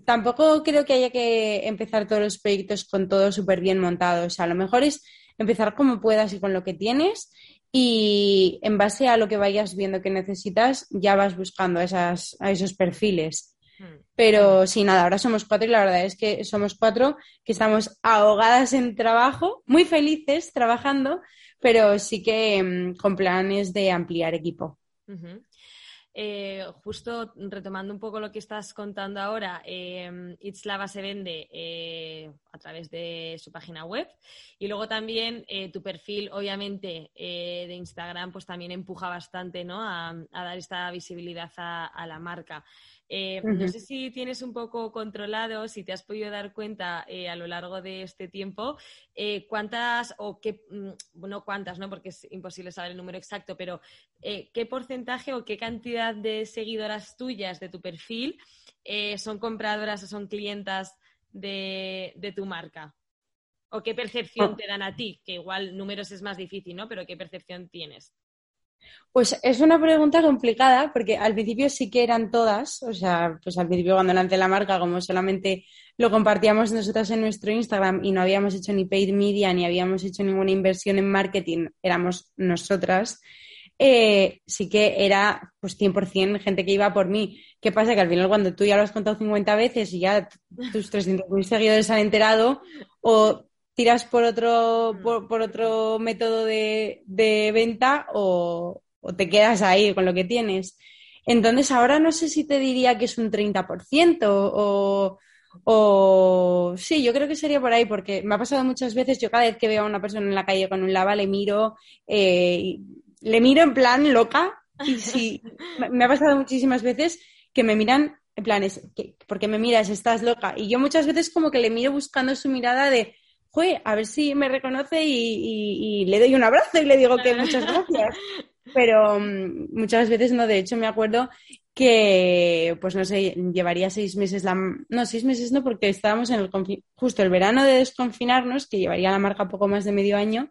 [SPEAKER 2] tampoco creo que haya que empezar todos los proyectos con todo súper bien montado. O sea, lo mejor es empezar como puedas y con lo que tienes y en base a lo que vayas viendo que necesitas, ya vas buscando esas, a esos perfiles. Hmm. Pero sí, nada, ahora somos cuatro y la verdad es que somos cuatro que estamos ahogadas en trabajo, muy felices trabajando, pero sí que mm, con planes de ampliar equipo.
[SPEAKER 1] Eh, justo retomando un poco lo que estás contando ahora, eh, Itzlava se vende eh, a través de su página web y luego también eh, tu perfil, obviamente, de Instagram, pues también empuja bastante ¿no? a, dar esta visibilidad a la marca. Eh, no sé si tienes un poco controlado, si te has podido dar cuenta eh, a lo largo de este tiempo, eh, cuántas o qué, mm, no cuántas, ¿no? porque es imposible saber el número exacto, pero qué porcentaje o qué cantidad de seguidoras tuyas de tu perfil son compradoras o son clientas de, de tu marca. ¿O qué percepción oh. te dan a ti? Que igual números es más difícil, ¿no? Pero ¿qué percepción tienes?
[SPEAKER 2] Pues es una pregunta complicada porque al principio sí que eran todas, o sea, pues al principio cuando lancé la marca, como solamente lo compartíamos nosotras en nuestro Instagram y no habíamos hecho ni paid media ni habíamos hecho ninguna inversión en marketing, éramos nosotras, eh, sí que era pues 100% gente que iba por mí. ¿Qué pasa? Que al final cuando tú ya lo has contado 50 veces y ya tus 300.000 seguidores han enterado o tiras por otro, mm. por, otro método de, venta o, te quedas ahí con lo que tienes. Entonces, ahora no sé si te diría que es un 30% o, o sí, yo creo que sería por ahí, porque me ha pasado muchas veces, yo cada vez que veo a una persona en la calle con un lava, le miro, eh, le miro en plan loca, y sí, [LAUGHS] me ha pasado muchísimas veces que me miran en plan, es, porque me miras, estás loca. Y yo muchas veces como que le miro buscando su mirada de, a ver si me reconoce y, le doy un abrazo y le digo que muchas [LAUGHS] gracias. Pero mm, muchas veces no, de hecho me acuerdo que, pues no sé, llevaría seis meses, la, no, seis meses no, porque estábamos en el, justo el verano de desconfinarnos, que llevaría la marca poco más de medio año,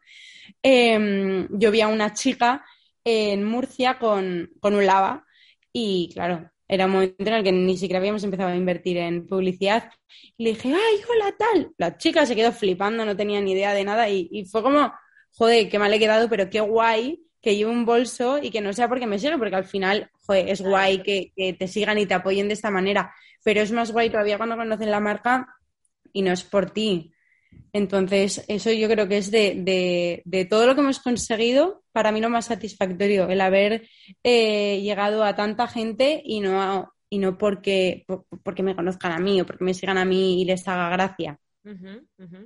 [SPEAKER 2] eh, yo vi a una chica en Murcia con, con un lava y claro, era un momento en el que ni siquiera habíamos empezado a invertir en publicidad. Y le dije, ¡ay, hola, tal! La chica se quedó flipando, no tenía ni idea de nada y, fue como, joder, qué mal he quedado, pero qué guay que lleve un bolso y que no sea porque me sigue, porque al final, joder, es guay que, que te sigan y te apoyen de esta manera. Pero es más guay todavía cuando conocen la marca y no es por ti. Entonces, eso yo creo que es de, de, todo lo que hemos conseguido, para mí lo más satisfactorio, el haber eh, llegado a tanta gente y no, y no porque, porque me conozcan a mí o porque me sigan a mí y les haga gracia.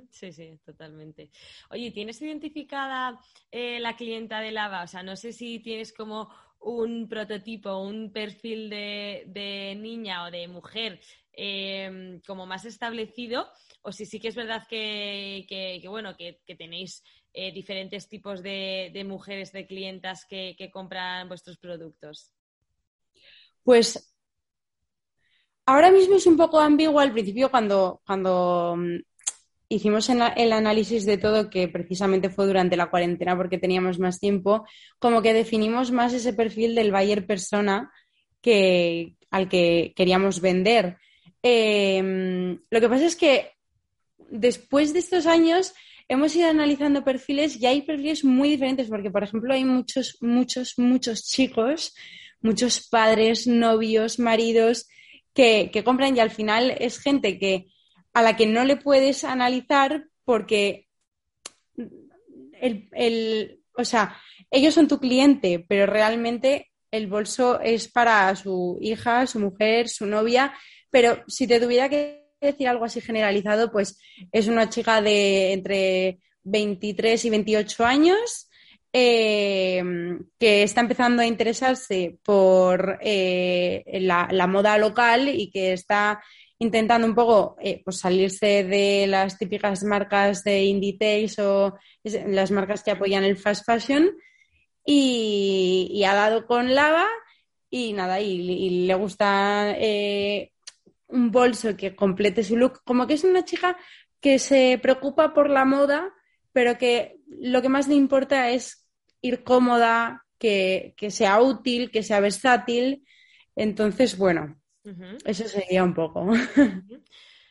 [SPEAKER 1] Sí, sí, totalmente. Oye, ¿tienes identificada eh, la clienta de Lava? O sea, no sé si tienes como un prototipo, un perfil de, de niña o de mujer eh, como más establecido o si sí que es verdad que, bueno, que, tenéis eh, diferentes tipos de, mujeres, de clientas que, compran vuestros productos.
[SPEAKER 2] Pues ahora mismo es un poco ambiguo al principio cuando, cuando mm, hicimos el análisis de todo, que precisamente fue durante la cuarentena porque teníamos más tiempo, como que definimos más ese perfil del buyer persona que, al que queríamos vender. Em, lo que pasa es que después de estos años hemos ido analizando perfiles y hay perfiles muy diferentes porque, por ejemplo, hay muchos, muchos, muchos chicos, muchos padres, novios, maridos que, compran y al final es gente que a la que no le puedes analizar porque el, o sea, ellos son tu cliente, pero realmente el bolso es para su hija, su mujer, su novia, pero si te tuviera que decir algo así generalizado, pues es una chica de entre 23 y 28 años eh, que está empezando a interesarse por eh, la, moda local y que está intentando un poco eh, pues salirse de las típicas marcas de Inditex o las marcas que apoyan el fast fashion y, ha dado con lava y nada, y, le gusta un bolso que complete su look, como que es una chica que se preocupa por la moda, pero que lo que más le importa es ir cómoda, que, sea útil, que sea versátil. Entonces, bueno, eso sería un poco.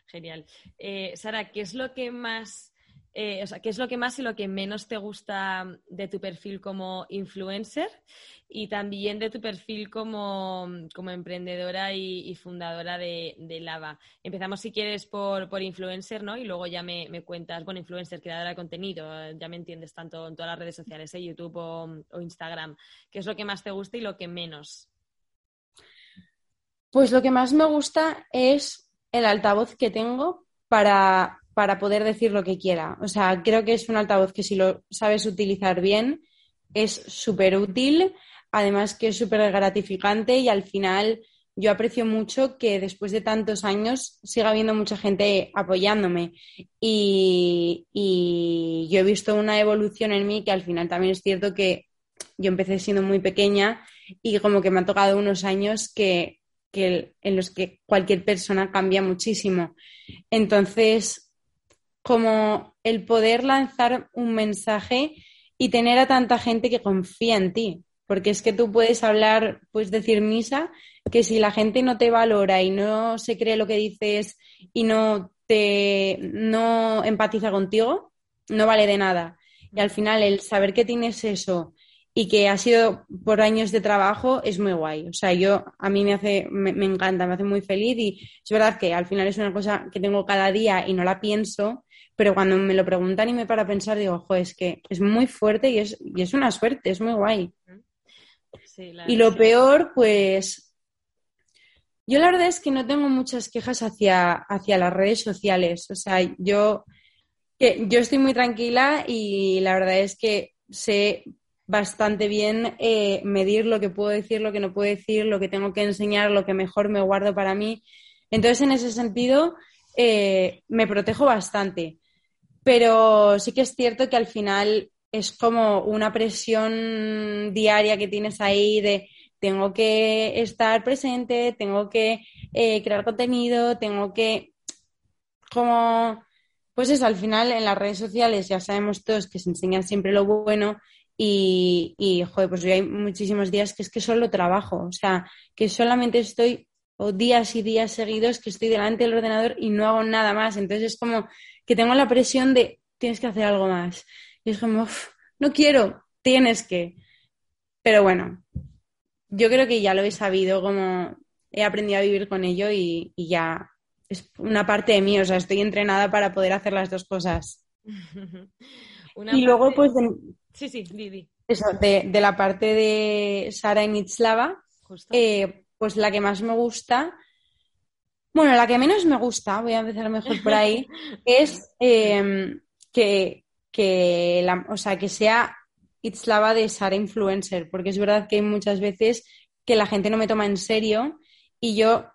[SPEAKER 1] Genial. Eh, Sara, ¿qué es lo que más eh, o sea, ¿qué es lo que más y lo que menos te gusta de tu perfil como influencer y también de tu perfil como, emprendedora y, fundadora de, Lava? Empezamos, si quieres, por, influencer, ¿no? Y luego ya me, cuentas, bueno, influencer, creadora de contenido, ya me entiendes, tanto en todas las redes sociales, ¿eh? YouTube o Instagram. ¿Qué es lo que más te gusta y lo que menos?
[SPEAKER 2] Pues lo que más me gusta es el altavoz que tengo para para poder decir lo que quiera. O sea, creo que es un altavoz que si lo sabes utilizar bien es súper útil, además que es súper gratificante y al final yo aprecio mucho que después de tantos años siga habiendo mucha gente apoyándome y, yo he visto una evolución en mí que al final también es cierto que yo empecé siendo muy pequeña y como que me han tocado unos años que, que en los que cualquier persona cambia muchísimo. Entonces, como el poder lanzar un mensaje y tener a tanta gente que confía en ti. Porque es que tú puedes hablar, puedes decir misa, que si la gente no te valora y no se cree lo que dices y no te no empatiza contigo, no vale de nada. Y al final el saber que tienes eso y que ha sido por años de trabajo es muy guay. O sea, yo a mí me hace, me, me, encanta, me hace muy feliz y es verdad que al final es una cosa que tengo cada día y no la pienso, pero cuando me lo preguntan y me para pensar, digo, ojo, es que es muy fuerte y es, y es una suerte, es muy guay. y lo peor, pues, yo la verdad es que no tengo muchas quejas hacia, hacia las redes sociales. O sea, yo, que, yo estoy muy tranquila y la verdad es que sé bastante bien eh, medir lo que puedo decir, lo que no puedo decir, lo que tengo que enseñar, lo que mejor me guardo para mí. Entonces, en ese sentido, eh, me protejo bastante pero sí que es cierto que al final es como una presión diaria que tienes ahí de tengo que estar presente, tengo que eh, crear contenido, tengo que como pues eso, al final en las redes sociales ya sabemos todos que se enseña siempre lo bueno y, y joder, pues yo hay muchísimos días que es que solo trabajo, o sea, que solamente estoy o días y días seguidos que estoy delante del ordenador y no hago nada más. Entonces es como que tengo la presión de tienes que hacer algo más. Y es como, no quiero, tienes que. Pero bueno, yo creo que ya lo he sabido, como he aprendido a vivir con ello y, ya es una parte de mí, o sea, estoy entrenada para poder hacer las dos cosas. [LAUGHS] y luego, pues,
[SPEAKER 1] sí, sí, Didi.
[SPEAKER 2] Eso, de, la parte de Sara y Nitslava, eh, pues la que más me gusta bueno, la que menos me gusta, voy a empezar mejor por ahí, [LAUGHS] es em, que, la, o sea, que sea Itzlava de Sara Influencer, porque es verdad que hay muchas veces que la gente no me toma en serio y yo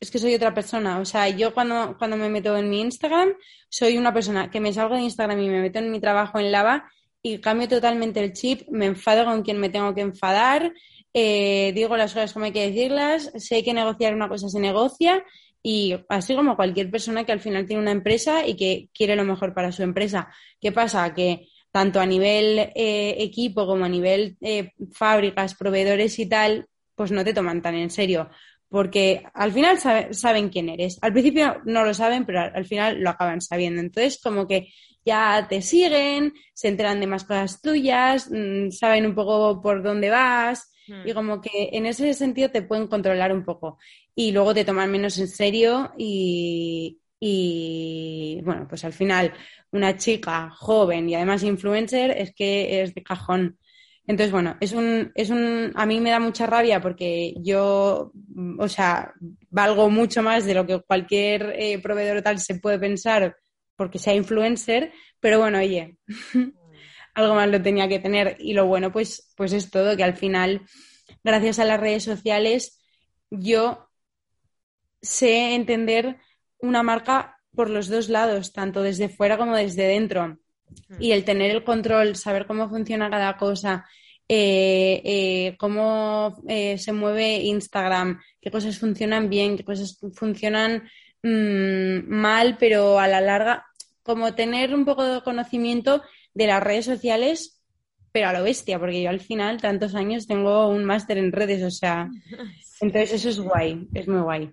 [SPEAKER 2] es que soy otra persona. O sea, yo cuando, cuando me meto en mi Instagram, soy una persona que me salgo de Instagram y me meto en mi trabajo en Lava y cambio totalmente el chip, me enfado con quien me tengo que enfadar, eh, digo las cosas como hay que decirlas, si hay que negociar una cosa se negocia y así como cualquier persona que al final tiene una empresa y que quiere lo mejor para su empresa. ¿Qué pasa? Que tanto a nivel eh, equipo como a nivel eh, fábricas, proveedores y tal, pues no te toman tan en serio. Porque al final saben quién eres. Al principio no lo saben, pero al, final lo acaban sabiendo. Entonces, como que ya te siguen, se enteran de más cosas tuyas, mm, saben un poco por dónde vas. Y como que en ese sentido te pueden controlar un poco. Y luego te toman menos en serio y, bueno, pues al final una chica joven y además influencer es que es de cajón. Entonces, bueno, es un, es un, a mí me da mucha rabia porque yo, o sea, valgo mucho más de lo que cualquier eh, proveedor tal se puede pensar porque sea influencer, pero bueno, oye, [LAUGHS] algo más lo tenía que tener. Y lo bueno, pues, pues es todo, que al final, gracias a las redes sociales, yo sé entender una marca por los dos lados, tanto desde fuera como desde dentro. Y el tener el control, saber cómo funciona cada cosa, eh, eh, cómo eh, se mueve Instagram, qué cosas funcionan bien, qué cosas funcionan mm, mal, pero a la larga, como tener un poco de conocimiento de las redes sociales, pero a lo bestia, porque yo al final, tantos años, tengo un máster en redes, o sea, [LAUGHS] entonces eso es guay, es muy guay.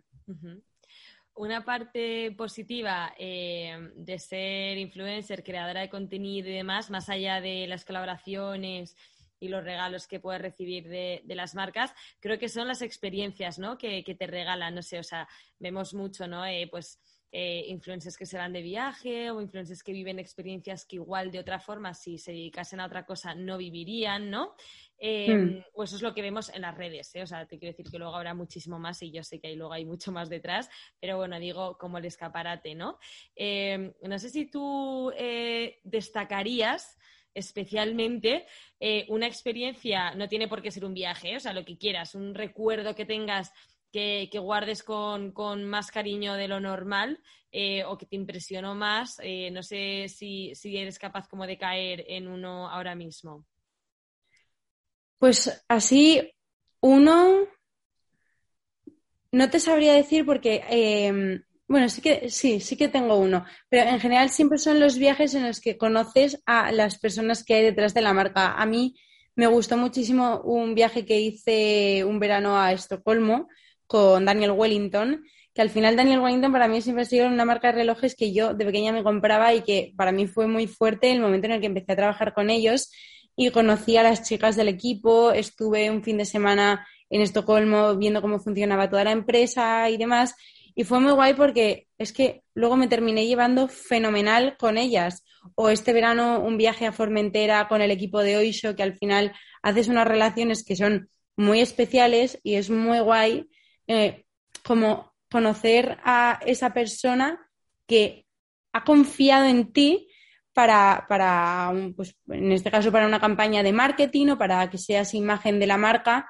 [SPEAKER 1] Una parte positiva de ser influencer, creadora de contenido y demás, más allá de las colaboraciones y los regalos que puedes recibir de, las marcas, creo que son las experiencias, ¿no? Que, te regalan, no sé, o sea, vemos mucho, ¿no? Eh, pues eh, influencers que se van de viaje o influencers que viven experiencias que igual de otra forma, si se dedicasen a otra cosa, no vivirían, ¿no? Eh, hmm. O eso es lo que vemos en las redes, ¿eh? O sea, te quiero decir que luego habrá muchísimo más y yo sé que ahí luego hay mucho más detrás, pero bueno, digo como el escaparate, ¿no? no sé si tú destacarías especialmente eh, una experiencia, no tiene por qué ser un viaje, o sea, lo que quieras, un recuerdo que tengas que, guardes con, más cariño de lo normal eh, o que te impresionó más. Eh, no sé si, si, eres capaz como de caer en uno ahora mismo.
[SPEAKER 2] Pues así, uno, no te sabría decir porque bueno, sí que sí, sí que tengo uno, pero en general siempre son los viajes en los que conoces a las personas que hay detrás de la marca. A mí me gustó muchísimo un viaje que hice un verano a Estocolmo con Daniel Wellington, que al final Daniel Wellington para mí siempre ha sido una marca de relojes que yo de pequeña me compraba y que para mí fue muy fuerte el momento en el que empecé a trabajar con ellos. Y conocí a las chicas del equipo, estuve un fin de semana en Estocolmo viendo cómo funcionaba toda la empresa y demás. Y fue muy guay porque es que luego me terminé llevando fenomenal con ellas. O este verano un viaje a Formentera con el equipo de Oisho, que al final haces unas relaciones que son muy especiales y es muy guay eh, como conocer a esa persona que ha confiado en ti para, para pues, en este caso, para una campaña de marketing o para que seas imagen de la marca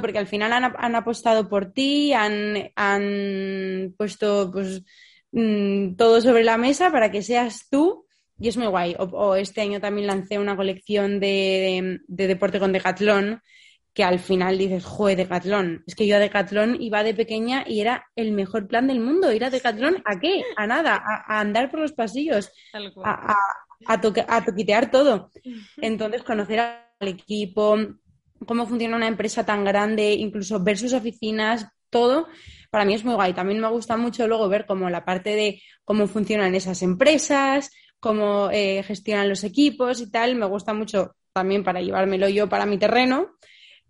[SPEAKER 2] porque al final han, apostado por ti, han, puesto pues, mm, todo sobre la mesa para que seas tú y es muy guay. O, este año también lancé una colección de, deporte con Decathlon que al final dices, joder, Decathlon. Es que yo a Decathlon iba de pequeña y era el mejor plan del mundo. Ir a Decathlon, ¿a qué? A nada, a, andar por los pasillos, a, a, toquitear todo. Entonces, conocer al equipo, cómo funciona una empresa tan grande, incluso ver sus oficinas, todo, para mí es muy guay. También me gusta mucho luego ver cómo la parte de cómo funcionan esas empresas, cómo eh, gestionan los equipos y tal, me gusta mucho también para llevármelo yo para mi terreno.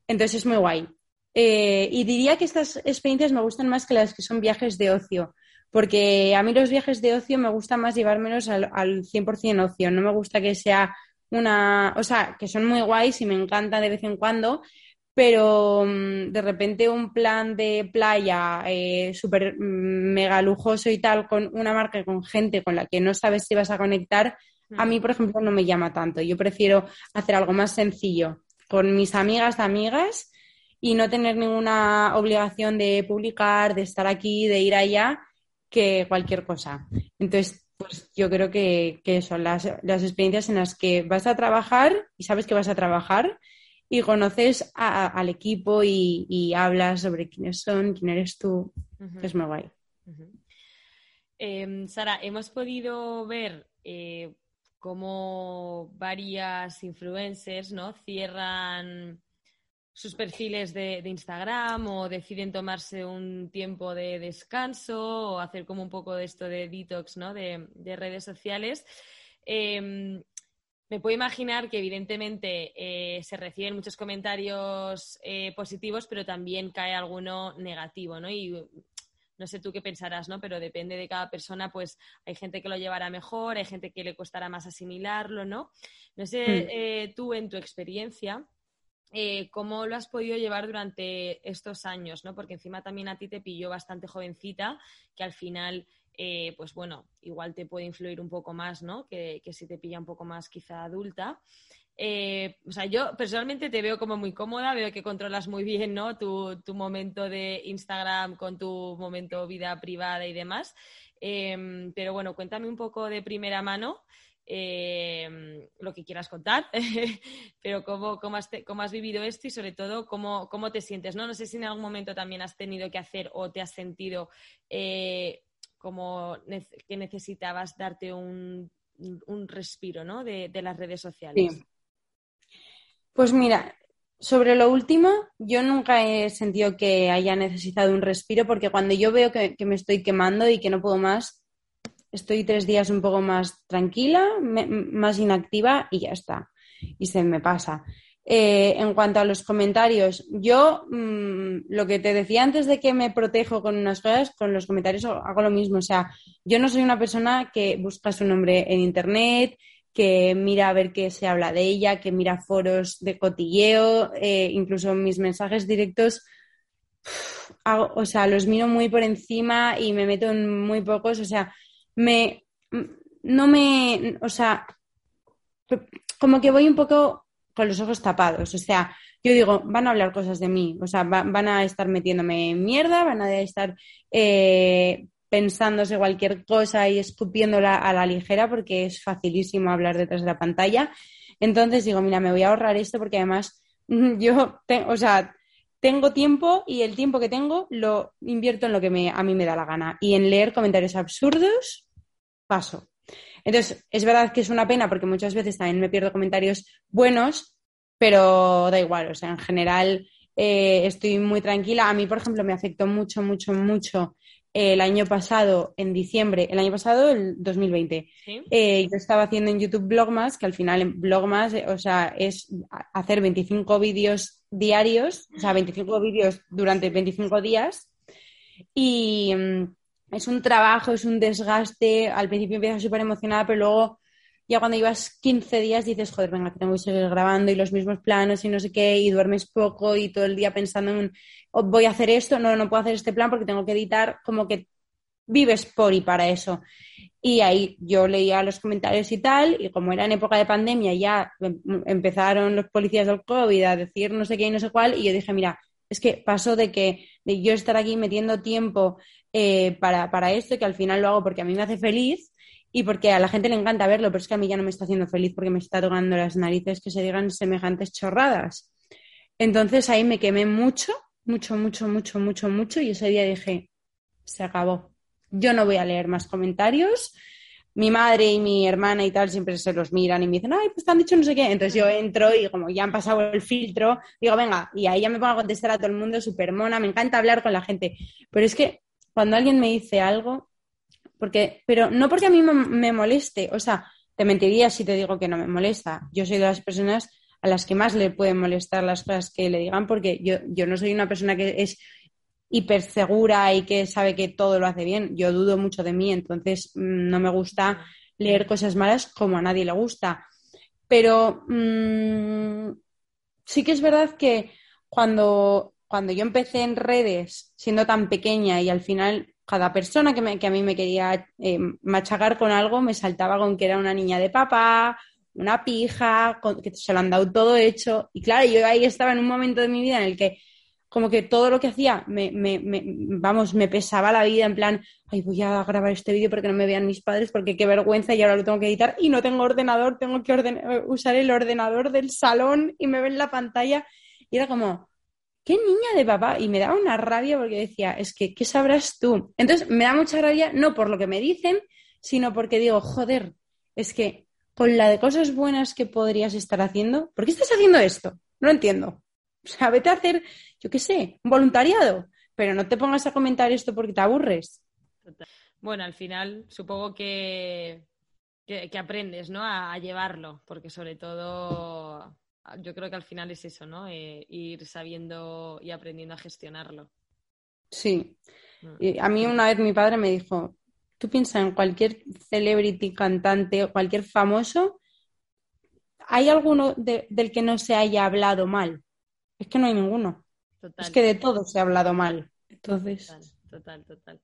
[SPEAKER 2] Entonces es muy guay. Eh, y diría que estas experiencias me gustan más que las que son viajes de ocio, porque a mí los viajes de ocio me gusta más llevármelos al, al 100% ocio, no me gusta que sea una, o sea, que son muy guays y me encanta de vez en cuando, pero mm, de repente un plan de playa eh, súper mm, mega lujoso y tal, con una marca, con gente con la que no sabes si vas a conectar, a mí, por ejemplo, no me llama tanto. Yo prefiero hacer algo más sencillo con mis amigas, amigas y no tener ninguna obligación de publicar, de estar aquí, de ir allá, que cualquier cosa. Entonces, pues yo creo que, son las, experiencias en las que vas a trabajar y sabes que vas a trabajar y conoces al equipo y, hablas sobre quiénes son, quién eres tú. Es muy guay.
[SPEAKER 1] Em, Sara, hemos podido ver eh, cómo varias influencers ¿no? cierran sus perfiles de, Instagram o deciden tomarse un tiempo de descanso o hacer como un poco de esto de detox ¿no? de, redes sociales. Em, me puedo imaginar que evidentemente eh, se reciben muchos comentarios eh, positivos, pero también cae alguno negativo, ¿no? No sé tú qué pensarás, ¿no? Pero depende de cada persona, pues hay gente que lo llevará mejor, hay gente que le costará más asimilarlo, ¿no? No sé, hmm. eh, tú en tu experiencia, eh, cómo lo has podido llevar durante estos años, ¿no? Porque encima también a ti te pilló bastante jovencita, que al final, eh, pues bueno, igual te puede influir un poco más, ¿no? Que, si te pilla un poco más quizá adulta. Eh, o sea, yo personalmente te veo como muy cómoda, veo que controlas muy bien, ¿no? Tu, tu momento de Instagram con tu momento vida privada y demás. Em, pero bueno, cuéntame un poco de primera mano em, lo que quieras contar, [LAUGHS] pero cómo, cómo, has cómo, has vivido esto y sobre todo cómo, cómo, te sientes. ¿no? no sé si en algún momento también has tenido que hacer o te has sentido eh, como que necesitabas darte un, un respiro ¿no? de, las redes sociales.
[SPEAKER 2] Pues mira, sobre lo último, yo nunca he sentido que haya necesitado un respiro porque cuando yo veo que, me estoy quemando y que no puedo más, estoy tres días un poco más tranquila, más inactiva y ya está. Y se me pasa. Eh, en cuanto a los comentarios, yo mm, lo que te decía antes de que me protejo con unas cosas, con los comentarios hago lo mismo. O sea, yo no soy una persona que busca su nombre en Internet, que mira a ver qué se habla de ella, que mira foros de cotilleo, eh, incluso mis mensajes directos, o sea, los miro muy por encima y me meto en muy pocos, o sea, me, no me, o sea, como que voy un poco con los ojos tapados, o sea, yo digo, van a hablar cosas de mí, o sea, van a estar metiéndome en mierda, van a estar eh, pensándose cualquier cosa y escupiéndola a la ligera porque es facilísimo hablar detrás de la pantalla. Entonces digo, mira, me voy a ahorrar esto porque además [LAUGHS] yo, o sea, tengo tiempo y el tiempo que tengo lo invierto en lo que me, a mí me da la gana. Y en leer comentarios absurdos, paso. Entonces, es verdad que es una pena porque muchas veces también me pierdo comentarios buenos, pero da igual, o sea, en general eh, estoy muy tranquila. A mí, por ejemplo, me afectó mucho, mucho, mucho el año pasado, en diciembre, el año pasado, el 2020, eh, yo estaba haciendo en YouTube Blogmas, que al final en Blogmas, eh, o sea, es hacer 25 vídeos diarios, o sea, 25 vídeos durante 25 días. Y mm, es un trabajo, es un desgaste. Al principio empiezas súper emocionada, pero luego ya cuando llevas 15 días dices, joder, venga, que tengo que seguir grabando y los mismos planos y no sé qué, y duermes poco y todo el día pensando en, oh, voy a hacer esto, no, no puedo hacer este plan porque tengo que editar, como que vives por y para eso. Y ahí yo leía los comentarios y tal, y como era en época de pandemia, ya em, empezaron los policías del COVID a decir no sé qué y no sé cuál, y yo dije, mira, es que pasó de que de yo estar aquí metiendo tiempo eh, para, para esto, que al final lo hago porque a mí me hace feliz, y porque a la gente le encanta verlo, pero es que a mí ya no me está haciendo feliz porque me está tocando las narices que se digan semejantes chorradas. Entonces ahí me quemé mucho, mucho, mucho, mucho, mucho, mucho y ese día dije, se acabó. Yo no voy a leer más comentarios. Mi madre y mi hermana y tal siempre se los miran y me dicen, ay, pues te han dicho no sé qué. Entonces yo entro y como ya han pasado el filtro, digo, venga, y ahí ya me pongo a contestar a todo el mundo, súper mona, me encanta hablar con la gente. Pero es que cuando alguien me dice algo, porque, pero no porque a mí me, moleste, o sea, te mentiría si te digo que no me molesta. Yo soy de las personas a las que más le pueden molestar las cosas que le digan, porque yo, yo no soy una persona que es hiper segura y que sabe que todo lo hace bien. Yo dudo mucho de mí, entonces mm, no me gusta leer cosas malas como a nadie le gusta. Pero mmm, sí que es verdad que cuando, cuando yo empecé en redes siendo tan pequeña y al final cada persona que, que a mí me quería eh, machacar con algo me saltaba con que era una niña de papá, una pija, que se lo han dado todo hecho. Y claro, yo ahí estaba en un momento de mi vida en el que como que todo lo que hacía me, me, vamos, me pesaba la vida en plan, ay, voy a grabar este vídeo porque no me vean mis padres, porque qué vergüenza y ahora lo tengo que editar y no tengo ordenador, tengo que usar el ordenador del salón y me ven la pantalla. Y era como, qué niña de papá. Y me daba una rabia porque decía, es que, ¿qué sabrás tú? Entonces me da mucha rabia, no por lo que me dicen, sino porque digo, joder, es que con la de cosas buenas que podrías estar haciendo, ¿por qué estás haciendo esto? No entiendo. O sea, vete a hacer, yo qué sé, un voluntariado, pero no te pongas a comentar esto porque te aburres.
[SPEAKER 1] Bueno, al final supongo que, que, aprendes, ¿no? a llevarlo, porque sobre todo yo creo que al final es eso, ¿no? Eh, ir sabiendo y aprendiendo a gestionarlo.
[SPEAKER 2] Sí. Mm. a mí una vez mi padre me dijo, tú piensas en cualquier celebrity, cantante o cualquier famoso, ¿hay alguno del que no se haya hablado mal? Es que no hay ninguno. Es que de todo se ha hablado mal. Entonces.
[SPEAKER 1] Total, total, total.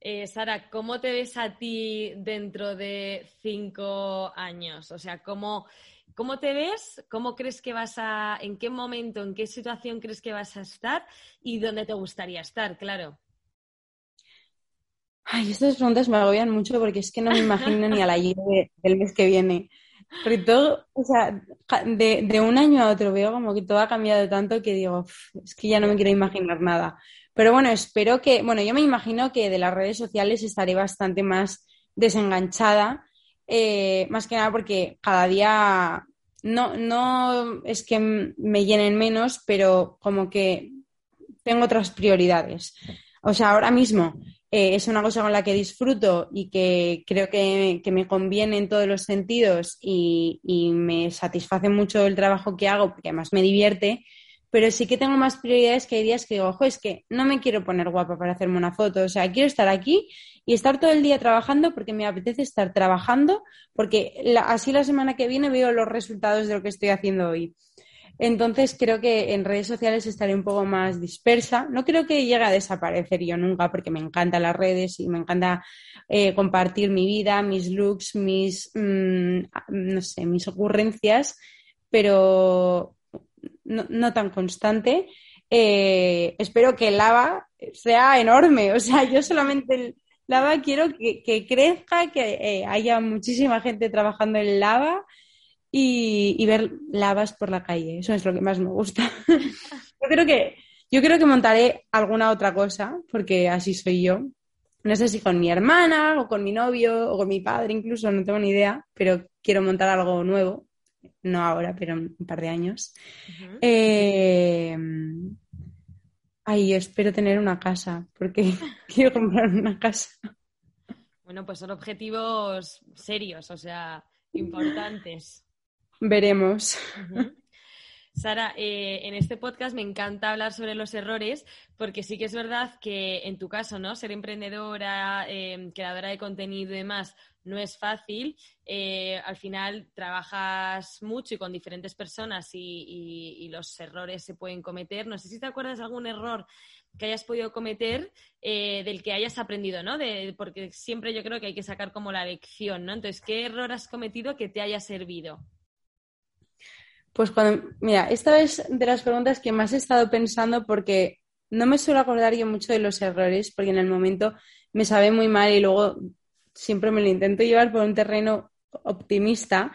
[SPEAKER 1] Eh, Sara, ¿cómo te ves a ti dentro de cinco años? O sea, ¿cómo, ¿Cómo te ves? ¿Cómo crees que vas a, en qué momento, en qué situación crees que vas a estar y dónde te gustaría estar, claro?
[SPEAKER 2] Ay, estas preguntas me agobian mucho porque es que no me imagino ni a la [LAUGHS] del mes que viene. Sobre todo, o sea, de, un año a otro veo como que todo ha cambiado tanto que digo, es que ya no me quiero imaginar nada. Pero bueno, espero que, bueno, yo me imagino que de las redes sociales estaré bastante más desenganchada, eh, más que nada porque cada día no, no es que me llenen menos, pero como que tengo otras prioridades. O sea, ahora mismo eh, es una cosa con la que disfruto y que creo que, me conviene en todos los sentidos y, me satisface mucho el trabajo que hago porque además me divierte, pero sí que tengo más prioridades que hay días que digo, ojo, es que no me quiero poner guapa para hacerme una foto, o sea, quiero estar aquí y estar todo el día trabajando porque me apetece estar trabajando, porque así la semana que viene veo los resultados de lo que estoy haciendo hoy. Entonces creo que en redes sociales estaré un poco más dispersa. No creo que llegue a desaparecer yo nunca porque me encantan las redes y me encanta eh, compartir mi vida, mis looks, mis, mm, no sé, mis ocurrencias, pero no, tan constante. Eh, espero que el lava sea enorme. [LAUGHS] O sea, yo solamente lava quiero que, crezca, que eh, haya muchísima gente trabajando en lava y, ver lavas por la calle. Eso es lo que más me gusta. [LAUGHS] yo creo que yo creo que montaré alguna otra cosa, porque así soy yo. No sé si con mi hermana o con mi novio o con mi padre incluso, no tengo ni idea, pero quiero montar algo nuevo. No ahora, pero en un par de años. Eh, ay, yo espero tener una casa, porque [LAUGHS] quiero comprar una casa.
[SPEAKER 1] Bueno, pues son objetivos serios, o sea, importantes.
[SPEAKER 2] Veremos.
[SPEAKER 1] Sara, eh, en este podcast me encanta hablar sobre los errores porque sí que es verdad que en tu caso, ¿no? Ser emprendedora, em, creadora de contenido y demás no es fácil. Eh, al final trabajas mucho y con diferentes personas y, los errores se pueden cometer. No sé si te acuerdas de algún error que hayas podido cometer eh, del que hayas aprendido, ¿no? porque siempre yo creo que hay que sacar como la lección, ¿no? Entonces, ¿qué error has cometido que te haya servido?
[SPEAKER 2] Pues cuando, mira, esta es de las preguntas que más he estado pensando porque no me suelo acordar yo mucho de los errores, porque en el momento me sabe muy mal y luego siempre me lo intento llevar por un terreno optimista.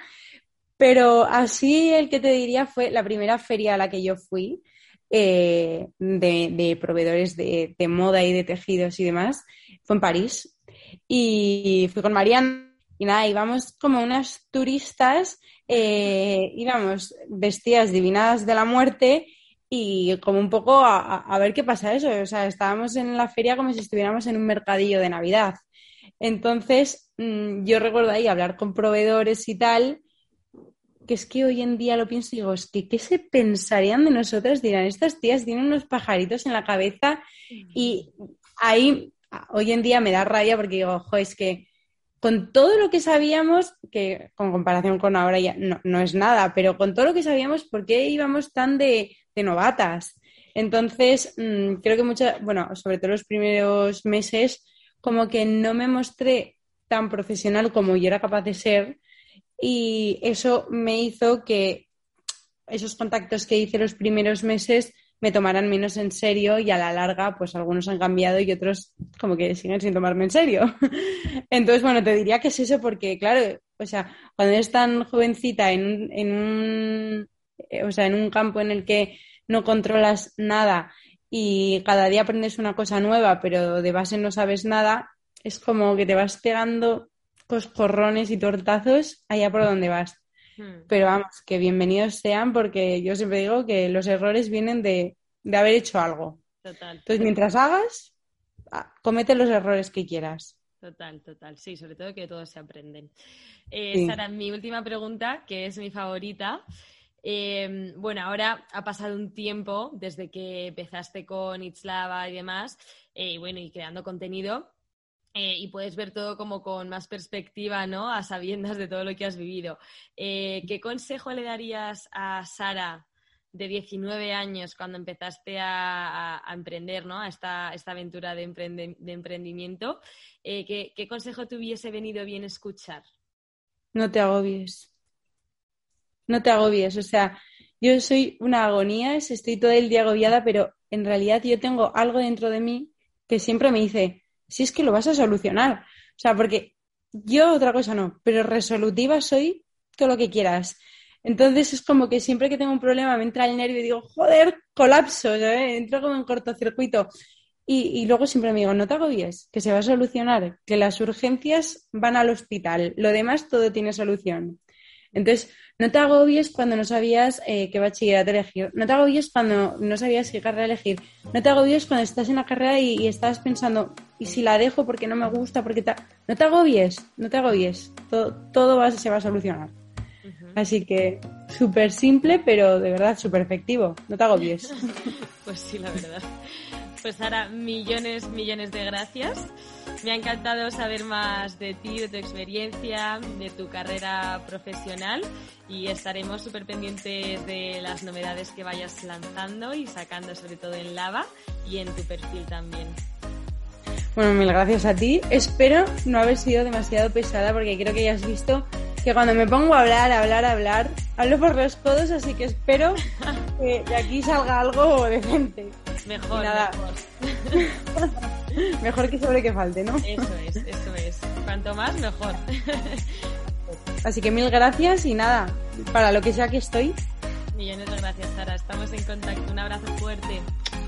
[SPEAKER 2] Pero así el que te diría fue la primera feria a la que yo fui eh, de, proveedores de, de, moda y de tejidos y demás, fue en París. Y fui con Mariana y nada, íbamos como unas turistas eh, íbamos vestidas divinadas de la muerte y como un poco a, ver qué pasa eso. O sea, estábamos en la feria como si estuviéramos en un mercadillo de Navidad. Entonces, mm, yo recuerdo ahí hablar con proveedores y tal, que es que hoy en día lo pienso y digo, es que ¿qué se pensarían de nosotros? Dirán, estas tías tienen unos pajaritos en la cabeza y ahí hoy en día me da raya porque digo, ojo, es que con todo lo que sabíamos, que con comparación con ahora ya no, es nada, pero con todo lo que sabíamos, ¿por qué íbamos tan de, novatas? Entonces, mm, creo que muchas, bueno, sobre todo los primeros meses, como que no me mostré tan profesional como yo era capaz de ser y eso me hizo que esos contactos que hice los primeros meses me tomaran menos en serio y a la larga, pues algunos han cambiado y otros como que siguen sin tomarme en serio. [LAUGHS] Entonces, bueno, te diría que es eso porque, claro, o sea, cuando eres tan jovencita en, en un, eh, o sea, en un campo en el que no controlas nada y cada día aprendes una cosa nueva, pero de base no sabes nada, es como que te vas pegando coscorrones y tortazos allá por donde vas. Hmm. Pero vamos, que bienvenidos sean porque yo siempre digo que los errores vienen de, haber hecho algo.
[SPEAKER 1] Total.
[SPEAKER 2] Entonces, mientras hagas, comete los errores que quieras.
[SPEAKER 1] Total, total. Sí, sobre todo que todos se aprenden. Eh, Sara, mi última pregunta, que es mi favorita. Em, bueno, ahora ha pasado un tiempo desde que empezaste con Itzlava y demás, eh, bueno, y creando contenido. Eh, y puedes ver todo como con más perspectiva, ¿no? A sabiendas de todo lo que has vivido. Eh, ¿Qué consejo le darías a Sara de 19 años cuando empezaste a, emprender, ¿no? A esta, aventura de, emprendimiento. Eh, ¿qué, consejo te hubiese venido bien escuchar?
[SPEAKER 2] No te agobies. No te agobies. O sea, yo soy una agonía, estoy todo el día agobiada, pero en realidad yo tengo algo dentro de mí que siempre me dice, si es que lo vas a solucionar. O sea, porque yo otra cosa no, pero resolutiva soy todo lo que quieras. Entonces es como que siempre que tengo un problema me entra el nervio y digo, joder, colapso, entro como en cortocircuito. Y, y, luego siempre me digo, no te agobies, que se va a solucionar, que las urgencias van al hospital, lo demás todo tiene solución. Entonces, no te agobies cuando no sabías eh, qué bachillerato elegir, no te agobies cuando no sabías qué carrera elegir, no te agobies cuando estás en la carrera y, estás pensando, ¿y si la dejo porque no me gusta? porque No te agobies, no te agobies, todo, todo se va a solucionar. Así que súper simple, pero de verdad súper efectivo. No te agobies. [LAUGHS]
[SPEAKER 1] pues sí, la verdad. Pues Sara, millones, millones de gracias. Me ha encantado saber más de ti, de tu experiencia, de tu carrera profesional y estaremos súper pendientes de las novedades que vayas lanzando y sacando sobre todo en Lava y en tu perfil también.
[SPEAKER 2] Bueno, mil gracias a ti. Espero no haber sido demasiado pesada porque creo que ya has visto que cuando me pongo a hablar, a hablar, a hablar, hablo por los codos, así que espero que de aquí salga algo decente.
[SPEAKER 1] Mejor, nada. mejor. [LAUGHS]
[SPEAKER 2] mejor que sobre que falte, ¿no?
[SPEAKER 1] Eso es, eso es. Cuanto más, mejor. [LAUGHS]
[SPEAKER 2] Así que mil gracias y nada, para lo que sea que estoy.
[SPEAKER 1] Millones de gracias, Sara. Estamos en contacto. Un abrazo fuerte.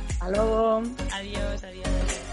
[SPEAKER 2] Hasta luego.
[SPEAKER 1] Adiós, adiós.